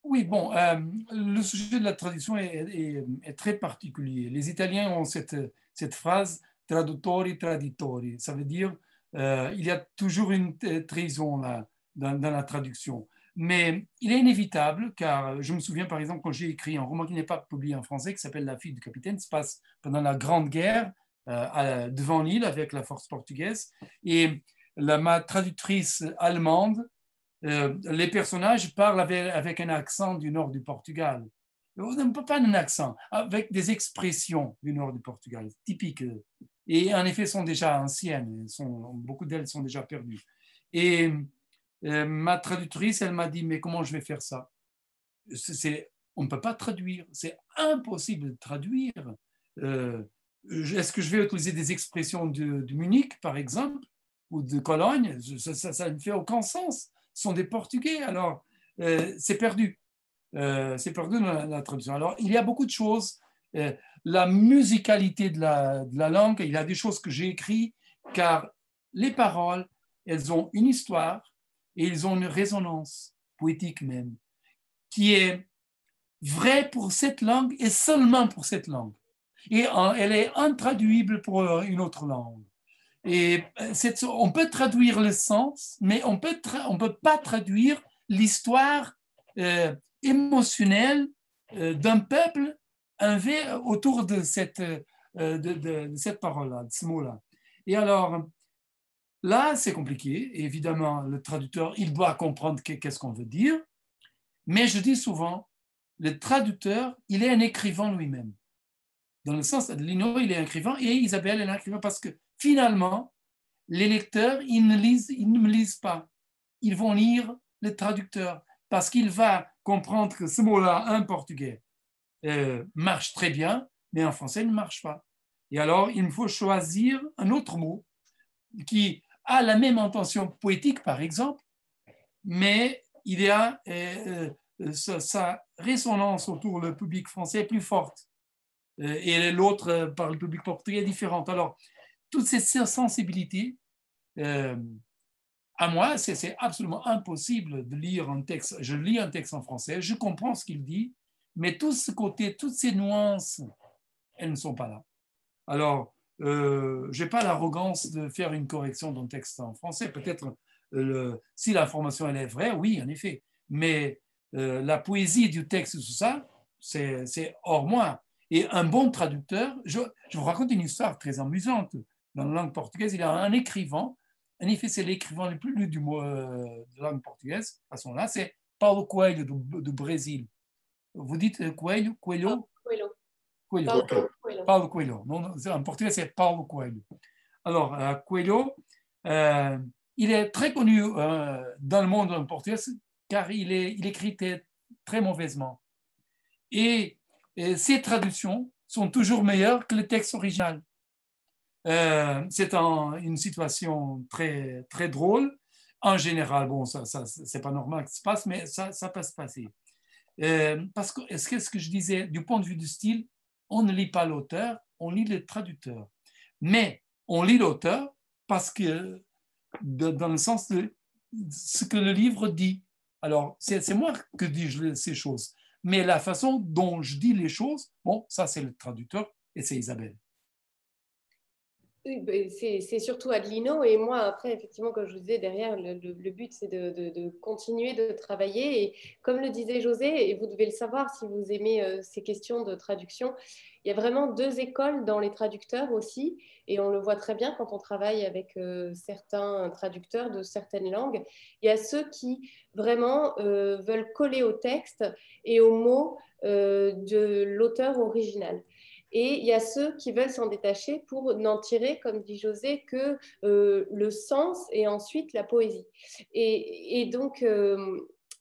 Oui, bon, euh, le sujet de la traduction est, très particulier. Les Italiens ont cette, cette phrase traduttori traditori. Ça veut dire euh, il y a toujours une trahison là, dans, dans, la traduction. Mais il est inévitable, car je me souviens par exemple quand j'ai écrit un roman qui n'est pas publié en français, qui s'appelle La fille du capitaine, se passe pendant la Grande Guerre euh, devant l'île avec la force portugaise. Et la, ma traductrice allemande, euh, les personnages parlent avec, un accent du nord du Portugal. Pas un accent, avec des expressions du nord du Portugal, typiques. Et en effet, sont déjà anciennes, beaucoup d'elles sont déjà perdues. Et euh, ma traductrice, elle m'a dit, mais comment je vais faire ça? On ne peut pas traduire, c'est impossible de traduire. Euh, est-ce que je vais utiliser des expressions de, Munich, par exemple, ou de Cologne? Ça, ne fait aucun sens. Ce sont des Portugais, alors euh, c'est perdu. C'est perdu dans la, traduction. Alors, il y a beaucoup de choses. La musicalité de la, de la, langue, il y a des choses que j'ai écrites, car les paroles, elles ont une histoire et elles ont une résonance poétique même, qui est vraie pour cette langue et seulement pour cette langue et elle est intraduible pour euh, une autre langue. Et euh, on peut traduire le sens, mais on peut on peut pas traduire l'histoire euh, émotionnelle d'un peuple autour de cette, de, de, cette parole-là, de ce mot-là. Et alors, là, c'est compliqué. Évidemment, le traducteur, il doit comprendre qu'est-ce qu'on veut dire. Mais je dis souvent, le traducteur, il est un écrivain lui-même dans le sens, Lino, il est écrivain et Isabelle, elle est écrivain parce que finalement, les lecteurs, ils ne, lisent, ils ne me lisent pas. Ils vont lire le traducteur parce qu'il va comprendre que ce mot-là, un portugais, euh, marche très bien, mais en français, il ne marche pas. Et alors, il me faut choisir un autre mot qui a la même intention poétique, par exemple, mais il y a euh, euh, sa, résonance autour du public français plus forte. Euh, et l'autre par le public portugais différente. Alors, toutes ces sensibilités, à moi, c'est absolument impossible de lire un texte. Je lis un texte en français, je comprends ce qu'il dit, mais tout ce côté, toutes ces nuances, elles ne sont pas là. Alors, euh, je n'ai pas l'arrogance de faire une correction d'un texte en français. Peut-être si l'information elle est vraie, oui, en effet. Mais la poésie du texte, tout ça, c'est hors moi. Et un bon traducteur, je, vous raconte une histoire très amusante. Dans la langue portugaise, il y a un écrivain, en effet, c'est l'écrivain le plus lu du mot euh, de langue portugaise, à ce moment-là, c'est Paulo Coelho du, Brésil. Vous dites euh, Coelho? Coelho Coelho. Coelho. Paulo Coelho. Non, en portugais, c'est Paulo Coelho. Alors, euh, Coelho, il est très connu dans le monde portugais car il, est, il écrit très mauvaisement. Et et ces traductions sont toujours meilleures que le texte original. Euh, c'est une situation très, très drôle. En général, bon, ça, ça c'est pas normal que ça se passe, mais ça, ça peut se passer. Euh, parce que, est-ce que ce que je disais, du point de vue du style, on ne lit pas l'auteur, on lit le traducteur. Mais on lit l'auteur parce que, dans le sens de ce que le livre dit. Alors, c'est moi que dis ces choses. Mais la façon dont je dis les choses, bon, ça c'est le traducteur et c'est Isabelle. Ben, c'est surtout Adelino et moi, après, effectivement, comme je vous disais, derrière, le, but, c'est de, continuer de travailler. Et comme le disait José, et vous devez le savoir si vous aimez euh, ces questions de traduction, il y a vraiment deux écoles dans les traducteurs aussi. Et on le voit très bien quand on travaille avec euh, certains traducteurs de certaines langues. Il y a ceux qui vraiment euh, veulent coller au texte et aux mots de l'auteur original. Et il y a ceux qui veulent s'en détacher pour n'en tirer, comme dit José, que euh, le sens et ensuite la poésie. Et, donc, euh,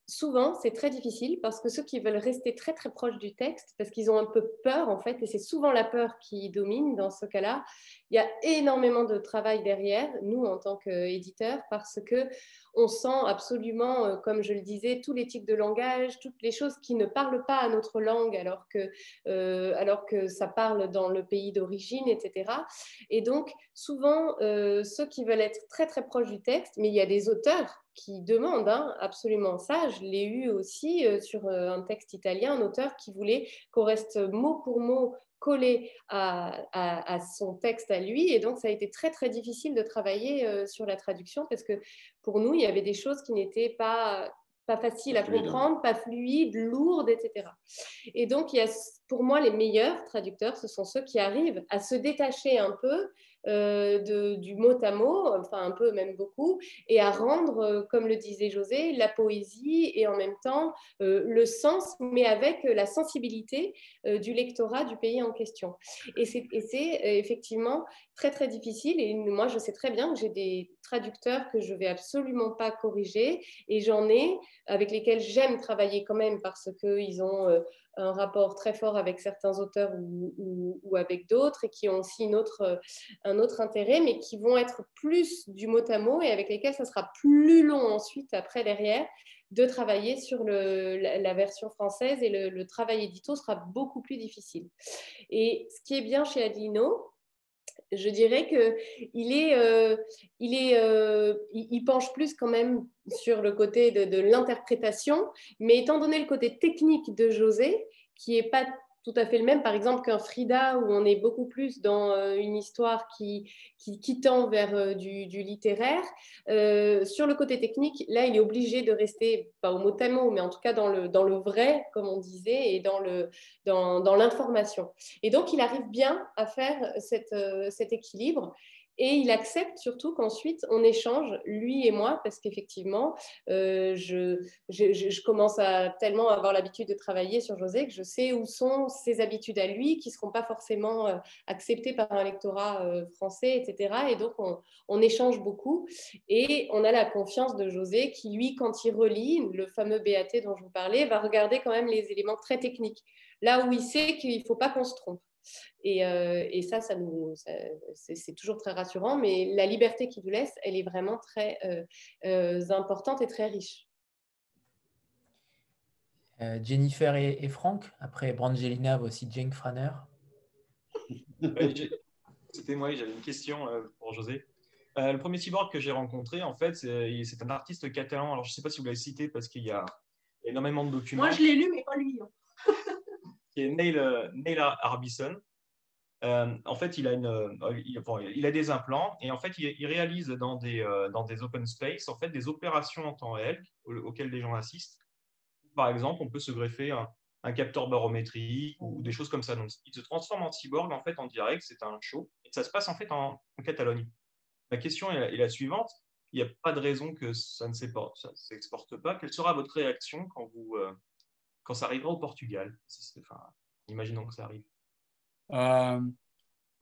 souvent, c'est très difficile parce que ceux qui veulent rester très très proches du texte, parce qu'ils ont un peu peur en fait, et c'est souvent la peur qui domine dans ce cas-là, il y a énormément de travail derrière, nous en tant qu'éditeurs, parce que on sent absolument, euh, comme je le disais, tous les types de langage, toutes les choses qui ne parlent pas à notre langue alors que, euh, alors que ça parle dans le pays d'origine, etc. Et donc, souvent, euh, ceux qui veulent être très très proches du texte, mais il y a des auteurs qui demandent hein, absolument ça. Je l'ai eu aussi sur un texte italien, un auteur qui voulait qu'on reste mot pour mot collé à, son texte à lui. Et donc, ça a été très, très difficile de travailler euh, sur la traduction parce que pour nous, il y avait des choses qui n'étaient pas pas faciles à comprendre, pas fluides, lourdes, etc. Et donc, il y a, pour moi, les meilleurs traducteurs, ce sont ceux qui arrivent à se détacher un peu euh, de, du mot à mot, enfin un peu même beaucoup, et à rendre, euh, comme le disait José, la poésie et en même temps euh, le sens, mais avec la sensibilité du lectorat du pays en question. Et c'est effectivement très très difficile. Et moi, je sais très bien que j'ai des traducteurs que je vais absolument pas corriger, et j'en ai avec lesquels j'aime travailler quand même parce qu'ils ont un rapport très fort avec certains auteurs ou, avec d'autres et qui ont aussi autre, un autre intérêt, mais qui vont être plus du mot à mot et avec lesquels ça sera plus long ensuite, après, derrière, de travailler sur le, la, version française et le, travail édito sera beaucoup plus difficile. Et ce qui est bien chez Adelino, je dirais qu'il est, euh, il, est euh, il, penche plus quand même sur le côté de, l'interprétation, mais étant donné le côté technique de José, qui n'est pas tout à fait le même, par exemple, qu'un Frida, où on est beaucoup plus dans euh, une histoire qui, qui, tend vers euh, du, littéraire. Euh, sur le côté technique, là, il est obligé de rester, pas au mot à mot, mais en tout cas dans le, dans le vrai, comme on disait, et dans l'information. Dans, et donc, il arrive bien à faire cette, cet équilibre. Et il accepte surtout qu'ensuite on échange, lui et moi, parce qu'effectivement, euh, je, commence à tellement avoir l'habitude de travailler sur José que je sais où sont ses habitudes à lui, qui ne seront pas forcément euh, acceptées par un lectorat euh, français, etc. Et donc on, on, échange beaucoup et on a la confiance de José qui, lui, quand il relit le fameux BAT dont je vous parlais, va regarder quand même les éléments très techniques, là où il sait qu'il ne faut pas qu'on se trompe. Euh, et, ça, ça nous, c'est toujours très rassurant, mais la liberté qu'il nous laisse, elle est vraiment très euh, euh, importante et très riche. Jennifer et, Franck, après Brangelina, aussi Jane Franer. C'était moi, j'avais une question pour José. le premier cyborg que j'ai rencontré, en fait, c'est un artiste catalan. Alors, je ne sais pas si vous l'avez cité parce qu'il y a énormément de documents. Moi, je l'ai lu, mais pas lui. Hein. qui est Neil, Neil Arbison. Euh, en fait, il a, euh, il, a des implants et en fait, il, réalise dans des, euh, dans des open space en fait, des opérations en temps réel auxquelles les gens assistent. Par exemple, on peut se greffer un, capteur barométrique ou des choses comme ça. Donc, il se transforme en cyborg en fait en direct. C'est un show et ça se passe en fait en, Catalogne. Ma question est, la suivante il n'y a pas de raison que ça ne s'exporte pas. Quelle sera votre réaction quand, vous, quand ça arrivera au Portugal enfin, Imaginons que ça arrive. Euh,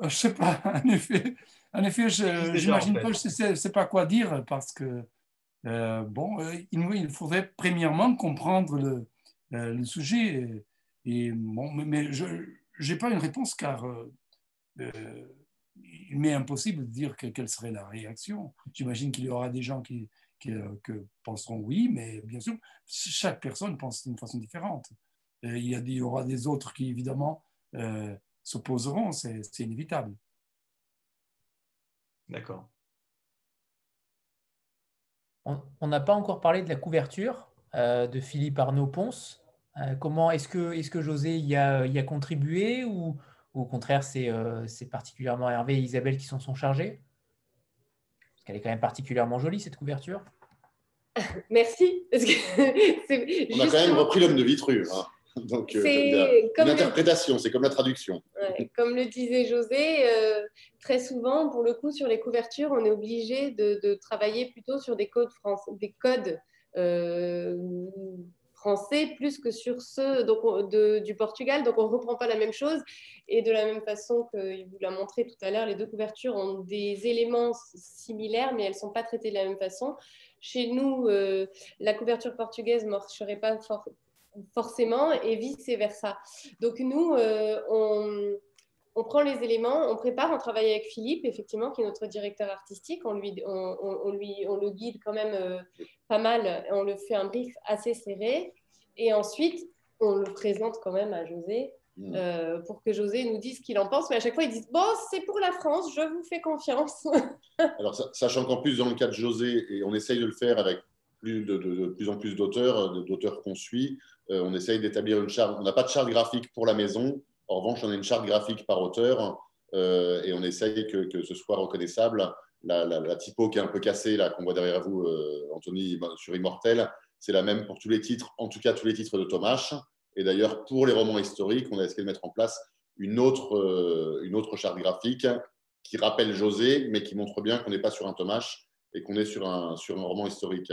je ne sais pas, en effet, en effet pas, je ne sais, pas quoi dire parce que, euh, bon, euh, il, faudrait premièrement comprendre le, le sujet. Et, bon, mais je n'ai pas une réponse car il m'est impossible de dire quelle serait la réaction. J'imagine qu'il y aura des gens qui, qui penseront oui, mais bien sûr, chaque personne pense d'une façon différente. Il y, a, il y aura des autres qui, évidemment, s'opposeront, c'est inévitable. D'accord. On n'a pas encore parlé de la couverture euh, de Philippe Arnaud Ponce. Euh, comment est-ce que, est que José y a, y a contribué ou, au contraire euh, c'est particulièrement Hervé et Isabelle qui s'en sont chargés? Parce qu'elle est quand même particulièrement jolie cette couverture. Merci. On a quand même repris l'homme de Vitru. Hein. Donc, euh, c'est comme l'interprétation, c'est comme la traduction. comme le disait José, euh, très souvent, pour le coup, sur les couvertures, on est obligé de, travailler plutôt sur des codes, des codes euh, plus que sur ceux du Portugal. Donc, on ne reprend pas la même chose. Et de la même façon qu'il vous l'a montré tout à l'heure, les deux couvertures ont des éléments similaires, mais elles ne sont pas traitées de la même façon. Chez nous, euh, la couverture portugaise ne marcherait pas forcément et vice-versa. Donc, nous, euh, on on prend les éléments, on prépare, on travaille avec Philippe, effectivement, qui est notre directeur artistique. On, lui, on, lui, on le guide quand même euh, pas mal. On le fait un brief assez serré. Et ensuite, on le présente quand même à José mm. euh, pour que José nous dise ce qu'il en pense. Mais à chaque fois, ils disent Bon, c'est pour la France, je vous fais confiance. Alors, sachant qu'en plus, dans le cas de José, et on essaye de le faire avec plus de, plus en plus d'auteurs, d'auteurs qu'on suit, euh, on essaye d'établir une charte. On n'a pas de charte graphique pour la maison en revanche, on a une charte graphique par auteur euh, et on essaye que, ce soit reconnaissable. La, typo qui est un peu cassée, là, qu'on voit derrière vous, euh, Anthony, sur Immortel, c'est la même pour tous les titres, en tout cas tous les titres de Thomas. Et d'ailleurs, pour les romans historiques, on a essayé de mettre en place une autre, euh, une autre charte graphique qui rappelle José, mais qui montre bien qu'on n'est pas sur un Thomas et qu'on est sur un, sur un roman historique.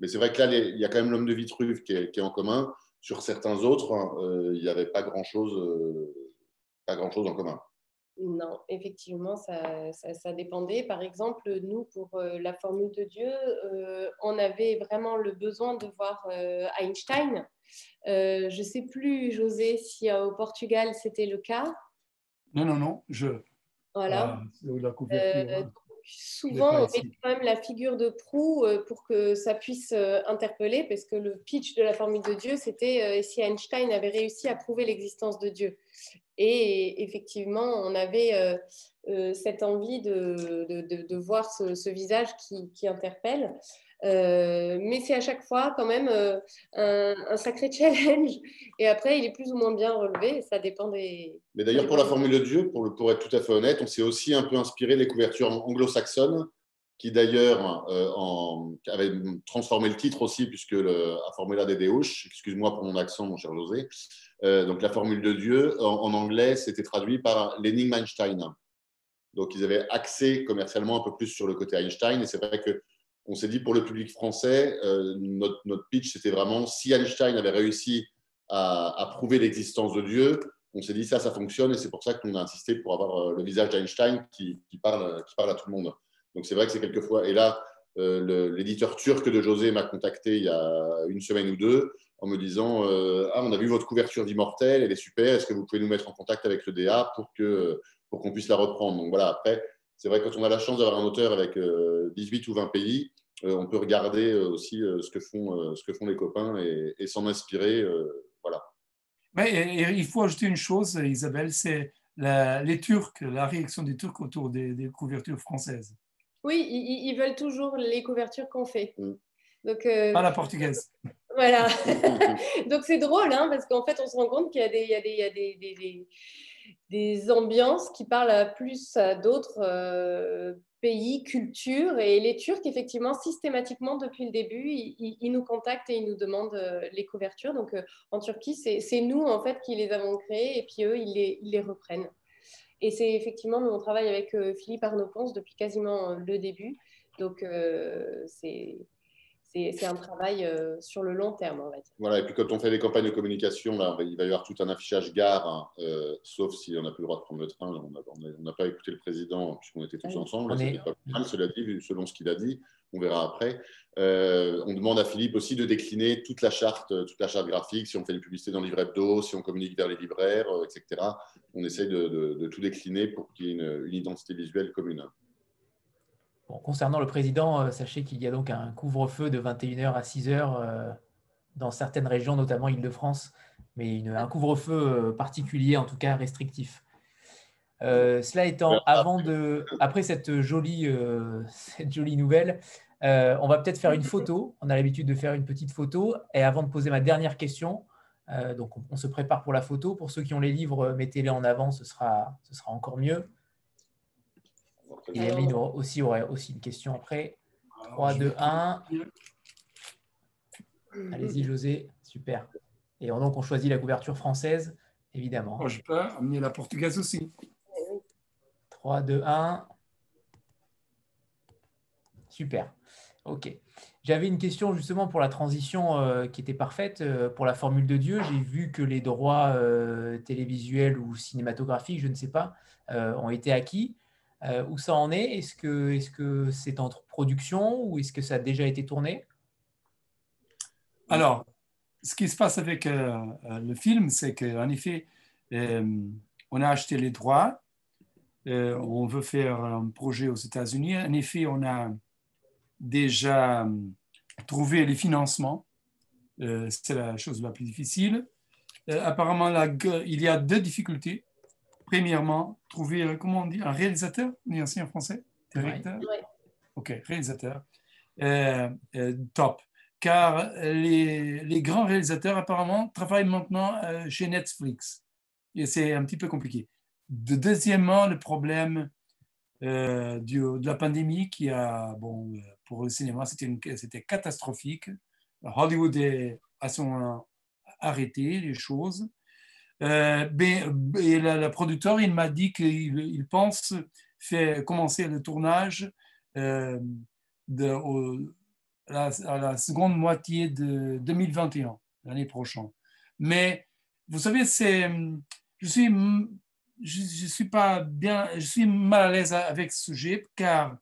Mais c'est vrai que là, il y a quand même l'homme de Vitruve qui est, en commun. Sur certains autres, il n'y avait pas grand-chose grand-chose en commun. Non, effectivement, ça, ça, dépendait. Par exemple, nous, pour euh, la formule de Dieu, euh, on avait vraiment le besoin de voir euh, Einstein. je ne sais plus, José, si au Portugal c'était le cas. Non, non, non, je. Voilà. la couverture souvent, on met quand même la figure de proue euh, pour que ça puisse euh, interpeller, parce que le pitch de la formule de Dieu, c'était euh, si Einstein avait réussi à prouver l'existence de Dieu. Et effectivement, on avait cette envie de, de, de, voir ce, ce visage qui, qui interpelle. Euh, mais c'est à chaque fois quand même euh, un, sacré challenge. Et après, il est plus ou moins bien relevé. Ça dépend des. Mais d'ailleurs, pour la formule de Dieu, pour, pour, être tout à fait honnête, on s'est aussi un peu inspiré des couvertures anglo-saxonnes, qui d'ailleurs euh, avaient transformé le titre aussi, puisque le, à Formula des Deus, excuse-moi pour mon accent, mon cher José. donc la formule de Dieu, en, anglais, c'était traduit par l'énigme Einstein. Donc ils avaient axé commercialement un peu plus sur le côté Einstein. Et c'est vrai que on s'est dit pour le public français, euh, notre, pitch, c'était vraiment si Einstein avait réussi à, prouver l'existence de Dieu, on s'est dit ça, ça fonctionne et c'est pour ça qu'on a insisté pour avoir euh, le visage d'Einstein qui, parle, qui parle à tout le monde. Donc c'est vrai que c'est quelquefois. Et là, euh, l'éditeur turc de José m'a contacté il y a une semaine ou deux en me disant Ah, on a vu votre couverture d'Immortel, elle est super, est-ce que vous pouvez nous mettre en contact avec le DA pour qu'on pour qu'on puisse la reprendre? Donc voilà, après, c'est vrai que quand on a la chance d'avoir un auteur avec 18 ou 20 pays, euh, on peut regarder euh, aussi euh, ce, que font, ce que font les copains et, s'en inspirer. voilà. Mais il faut ajouter une chose, Isabelle, c'est les Turcs, la réaction des Turcs autour des, couvertures françaises. Oui, ils, veulent toujours les couvertures qu'on fait. Mm. Donc, Pas la portugaise. Voilà. Donc c'est drôle, hein, parce qu'en fait, on se rend compte qu'il y a des, il y a des, des, des, ambiances qui parlent plus à d'autres pays, culture. Et les Turcs, effectivement, systématiquement, depuis le début, ils, nous contactent et ils nous demandent euh, les couvertures. Donc, euh, en Turquie, c'est nous, en fait, qui les avons créées et puis eux, ils les, ils les reprennent. Et c'est effectivement, nous, on travaille avec euh, Philippe Arnaud-Ponce depuis quasiment le début. Donc, c'est c'est un travail euh, sur le long terme, on va dire. Voilà, et puis quand on fait des campagnes de communication, là, il va y avoir tout un affichage gare, hein, euh, sauf si on n'a plus le droit de prendre le train. On n'a pas écouté le président puisqu'on était tous ensemble. Pas cela dit, selon ce qu'il a dit, on verra après. Euh, on demande à Philippe aussi de décliner toute la charte, toute la charte graphique, si on fait des publicités dans le livret hebdo, si on communique vers les libraires, etc. On essaye de, tout décliner pour qu'il y ait une, une identité visuelle commune concernant le président, euh, sachez qu'il y a donc un couvre-feu de 21h à 6h euh, dans certaines régions, notamment Île-de-France, mais un couvre-feu euh, particulier, en tout cas restrictif. cela étant, avant de, après cette jolie, cette jolie nouvelle, on va peut-être faire une photo. On a l'habitude de faire une petite photo. Et avant de poser ma dernière question, donc on, se prépare pour la photo. Pour ceux qui ont les livres, mettez-les en avant, ce sera, ce sera encore mieux. Et Aline aussi aurait aussi une question après. 3, 2, 1. Allez-y, José. Super. Et donc, on choisit la couverture française, évidemment. Oh, je peux amener la portugaise aussi. 3, 2, 1. Super. Ok. J'avais une question justement pour la transition euh, qui était parfaite euh, pour la formule de Dieu. J'ai vu que les droits euh, télévisuels ou cinématographiques, je ne sais pas, ont été acquis. Où ça en est? Est-ce que c'est -ce c'est en production ou est-ce que ça a déjà été tourné? Alors, ce qui se passe avec le film, c'est qu'en effet, on a acheté les droits. on veut faire un projet aux États-Unis. En effet, on a déjà euh, trouver les financements. Euh, c'est la chose la plus difficile. Euh, apparemment, il y a deux difficultés. Premièrement, trouver, comment on dit, un réalisateur, on en français Directeur Ok, réalisateur. top. Car les, les, grands réalisateurs, apparemment, travaillent maintenant chez Netflix. Et c'est un petit peu compliqué. deuxièmement, le problème de la pandémie qui a, bon, pour le cinéma, c'était catastrophique. Hollywood a son, arrêté les choses. Euh, ben, et le, producteur, il m'a dit qu'il pense faire commencer le tournage euh, à, la, seconde moitié de 2021, l'année prochaine. Mais vous savez, je suis, je, suis pas bien, je suis mal à l'aise avec ce sujet car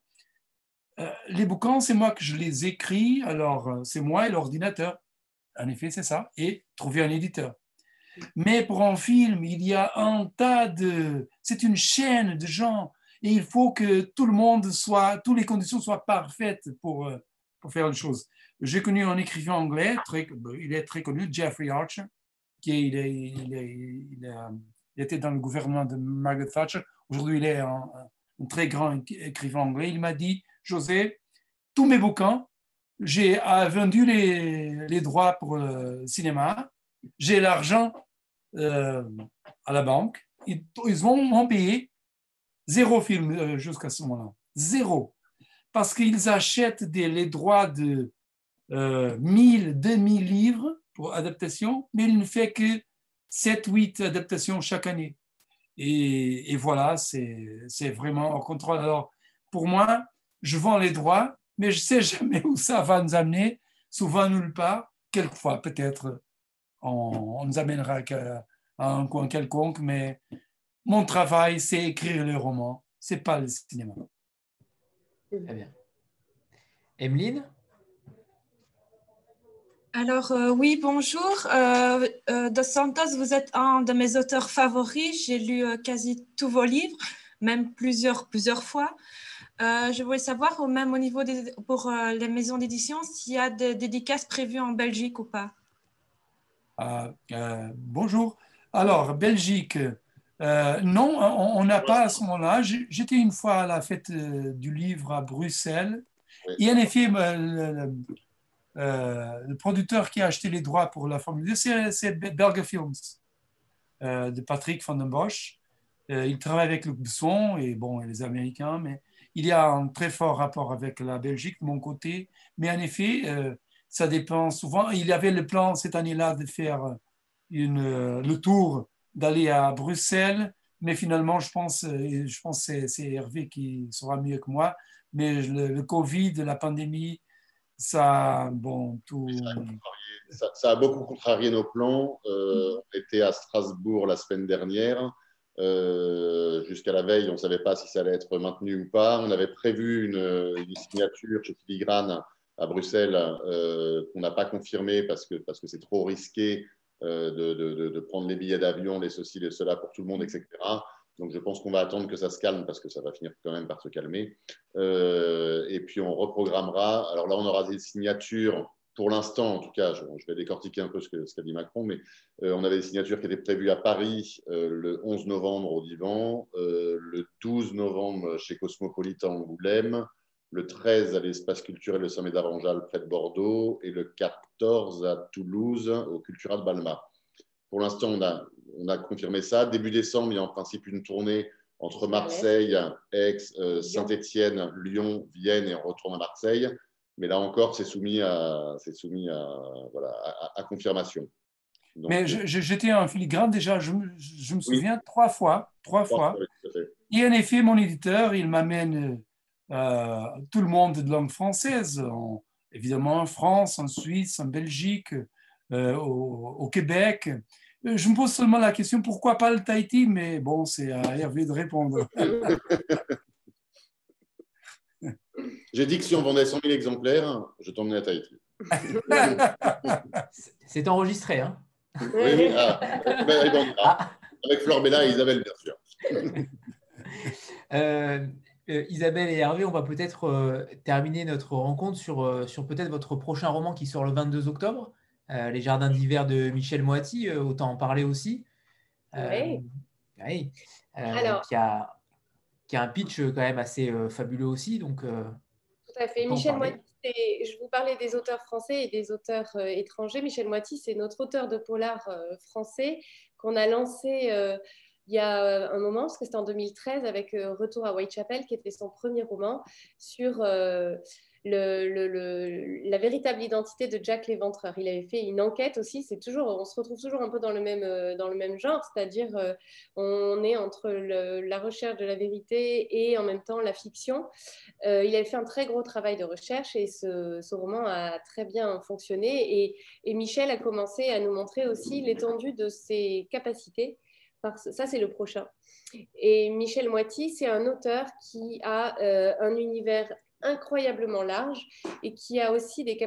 euh, les bouquins, c'est moi que je les écris, alors c'est moi et l'ordinateur. En effet, c'est ça. Et trouver un éditeur. Mais pour un film, il y a un tas de... C'est une chaîne de gens et il faut que tout le monde soit, toutes les conditions soient parfaites pour, euh, pour faire une chose. J'ai connu un écrivain anglais, très, il est très connu, Jeffrey Archer, qui il, est, il, était dans le gouvernement de Margaret Thatcher. Aujourd'hui, il est un, un, très grand écrivain anglais. Il m'a dit, José, tous mes bouquins, j'ai vendu les, droits pour le cinéma, j'ai l'argent euh, à la banque, ils, vont m'en payer zéro film euh, jusqu'à ce moment-là. Zéro. Parce qu'ils achètent les droits de euh, 1000, 2000 livres pour adaptation, mais il ne fait que 7, 8 adaptations chaque année. Et, et voilà, c'est vraiment en contrôle. Alors, pour moi, je vends les droits, mais je ne sais jamais où ça va nous amener, souvent nulle part. Quelquefois, peut-être, on, nous amènera à un coin quelconque, mais mon travail, c'est écrire le roman, ce n'est pas le cinéma. Très bien. Emeline alors euh, oui, bonjour. Euh, euh, Dos Santos, vous êtes un de mes auteurs favoris. J'ai lu quasi tous vos livres, même plusieurs, plusieurs fois. Euh, je voulais savoir, au même au niveau des, pour euh, les maisons d'édition, s'il y a des dédicaces prévues en Belgique ou pas? Ah, euh, bonjour. Alors, Belgique, non, on n'a pas à ce moment-là. J'étais une fois à la fête du livre à Bruxelles. Et en effet, le, producteur qui a acheté les droits pour la Formule 2, c'est Berger Films, de Patrick van den Bosch. il travaille avec Luc Besson et bon, les Américains, mais il y a un très fort rapport avec la Belgique de mon côté, mais en effet, euh, ça dépend souvent. Il y avait le plan cette année-là de faire une, euh, le tour, d'aller à Bruxelles, mais finalement, je pense, euh, je pense que c'est Hervé qui sera mieux que moi, mais le, Covid, la pandémie, ça, bon, tout... Ça, a beaucoup contrarié nos plans. on était à Strasbourg la semaine dernière. Euh, jusqu'à la veille, on ne savait pas si ça allait être maintenu ou pas. On avait prévu une, signature chez Filigrane à Bruxelles euh, qu'on n'a pas confirmée parce que c'est parce que trop risqué euh, de, de, de, prendre les billets d'avion, les ceci, les cela pour tout le monde, etc. Donc je pense qu'on va attendre que ça se calme parce que ça va finir quand même par se calmer. et puis on reprogrammera. Alors là, on aura des signatures pour l'instant, en tout cas, je, vais décortiquer un peu ce qu'a ce dit Macron, mais euh, on avait des signatures qui étaient prévues à Paris euh, le 11 novembre au Divan, euh, le 12 novembre chez Cosmopolitan Angoulême, le 13 à l'espace culturel Le Sommet d'Aranjal près de Bordeaux et le 14 à Toulouse au Cultura de Balma. Pour l'instant, on a, on a confirmé ça. Début décembre, il y a en principe une tournée entre Marseille, Aix, Saint-Étienne, Lyon, Vienne et on retourne à Marseille. Mais là encore, c'est soumis à, soumis à, voilà, à, confirmation. Mais euh, j'étais en filigrane déjà, je, me souviens, trois fois. Trois fois. Et en effet, mon éditeur, il m'amène tout le monde de langue française, évidemment en France, en Suisse, en Belgique, au, Québec. Je me pose seulement la question pourquoi pas le Tahiti, mais bon, c'est à Hervé de répondre. J'ai dit que si on vendait 100 000 exemplaires, je t'emmenais à Tahiti. c'est enregistré, hein Oui, oui. Ah, ah. Avec Flore Bella et Isabelle, bien sûr. Euh, euh, Isabelle et Hervé, on va peut-être euh, terminer notre rencontre sur, sur peut-être votre prochain roman qui sort le 22 octobre, Les Jardins d'hiver de Michel Moati, autant en parler aussi. oui. oui. Alors, qui, a, qui a un pitch quand même assez fabuleux aussi. Donc, tout à fait. Michel Moati, je vous parlais des auteurs français et des auteurs étrangers. Michel Moiti, c'est notre auteur de polar français qu'on a lancé il y a un moment, parce que c'était en 2013, avec Retour à Whitechapel, qui était son premier roman sur le, la véritable identité de Jack l'Éventreur. Il avait fait une enquête aussi, c'est toujours, on se retrouve toujours un peu dans le même, euh, dans le même genre, c'est-à-dire euh, on est entre la recherche de la vérité et en même temps la fiction. Euh, il avait fait un très gros travail de recherche et ce, roman a très bien fonctionné et, Michel a commencé à nous montrer aussi l'étendue de ses capacités. Ça, c'est le prochain. Et Michel Moiti, c'est un auteur qui a un univers incroyablement large et qui a aussi des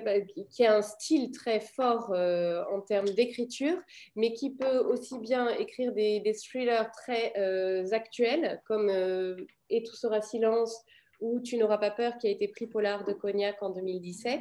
qui a un style très fort euh, en termes d'écriture, mais qui peut aussi bien écrire des, thrillers très euh, actuels comme euh, Et tout sera silence ou Tu n'auras pas peur qui a été pris polar de Cognac en 2017,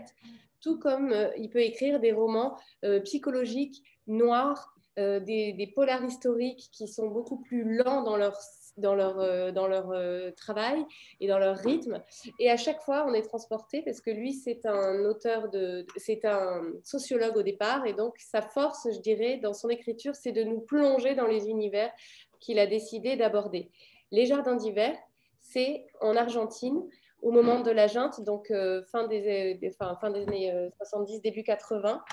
tout comme il peut écrire des romans psychologiques noirs, des, des polars historiques qui sont beaucoup plus lents dans leur dans leur, euh, dans leur euh, travail et dans leur rythme. Et à chaque fois, on est transporté parce que lui, c'est un auteur de, c'est un sociologue au départ, et donc sa force, je dirais, dans son écriture, c'est de nous plonger dans les univers qu'il a décidé d'aborder. Les jardins d'hiver, c'est en Argentine au moment de la junte, donc euh, fin, des, fin, fin, des, années 70, début 80.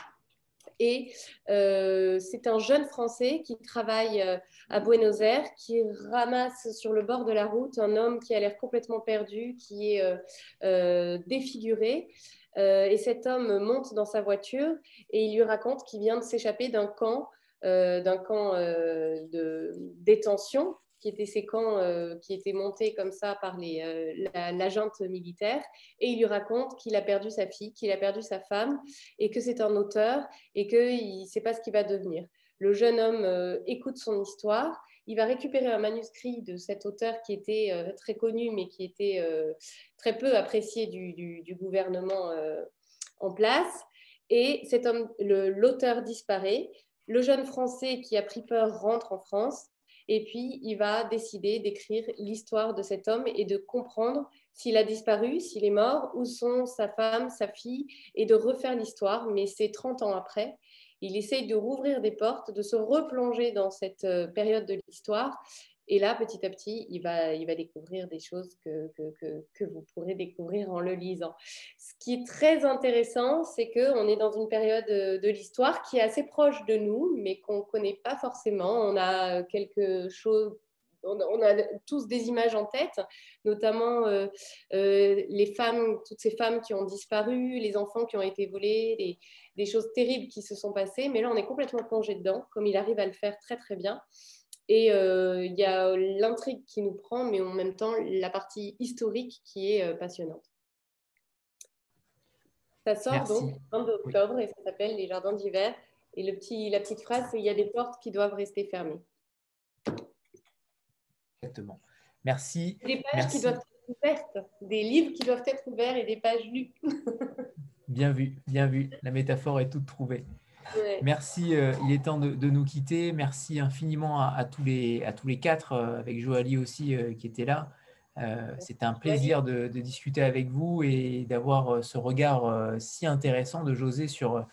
Et euh, c'est un jeune Français qui travaille euh, à Buenos Aires, qui ramasse sur le bord de la route un homme qui a l'air complètement perdu, qui est euh, défiguré. et cet homme monte dans sa voiture et il lui raconte qu'il vient de s'échapper d'un camp, d'un camp de détention qui étaient ces camps euh, qui étaient montés comme ça par les, euh, la, militaire. Et il lui raconte qu'il a perdu sa fille, qu'il a perdu sa femme, et que c'est un auteur, et qu'il ne sait pas ce qu'il va devenir. Le jeune homme euh, écoute son histoire. Il va récupérer un manuscrit de cet auteur qui était très connu, mais qui était très peu apprécié du, du gouvernement en place. Et cet homme, l'auteur disparaît. Le jeune Français qui a pris peur rentre en France et puis, il va décider d'écrire l'histoire de cet homme et de comprendre s'il a disparu, s'il est mort, où sont sa femme, sa fille, et de refaire l'histoire. Mais c'est 30 ans après. Il essaye de rouvrir des portes, de se replonger dans cette euh, période de l'histoire et là, petit à petit, il va, il va découvrir des choses que, que, que, vous pourrez découvrir en le lisant. Ce qui est très intéressant, c'est qu'on est dans une période de l'histoire qui est assez proche de nous, mais qu'on ne connaît pas forcément. On a on a tous des images en tête, notamment euh, euh, les femmes, toutes ces femmes qui ont disparu, les enfants qui ont été volés, des choses terribles qui se sont passées. Mais là, on est complètement plongé dedans, comme il arrive à le faire très très bien. Et euh, il y a l'intrigue qui nous prend, mais en même temps la partie historique qui est euh, passionnante. Ça sort donc le 22 octobre et ça s'appelle Les Jardins d'hiver. Et le petit, la petite phrase, c'est il y a des portes qui doivent rester fermées. Exactement. Merci. Des pages qui doivent être ouvertes, des livres qui doivent être ouverts et des pages lues. bien vu, bien vu. La métaphore est toute trouvée. Merci, euh, il est temps de, nous quitter. Merci infiniment à, tous, les, à tous les quatre, euh, avec Joali aussi euh, qui était là. C'était un plaisir de, discuter avec vous et d'avoir ce regard si intéressant de José sur,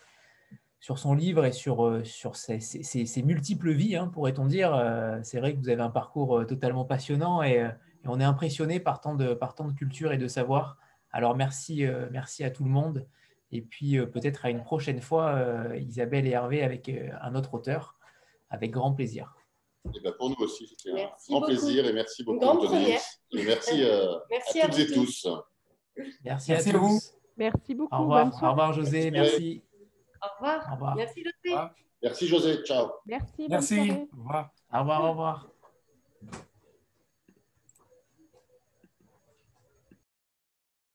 sur son livre et sur, sur ses, ses, multiples vies, hein, pourrait-on dire. C'est vrai que vous avez un parcours totalement passionnant et, on est impressionné par tant, de, par tant de culture et de savoir. Alors merci, merci à tout le monde. Et puis euh, peut-être à une prochaine fois, euh, Isabelle et Hervé avec euh, un autre auteur, avec grand plaisir. Et ben pour nous aussi, c'était un grand plaisir et merci beaucoup. Et merci, euh, merci à, toutes et tous. Merci, Merci à, à vous. tous. Merci beaucoup. Au revoir, bonne au revoir José, merci. Au revoir. Au revoir. Merci José. Merci José, ciao. Merci. Merci. soirée. Au revoir. Au revoir, au revoir.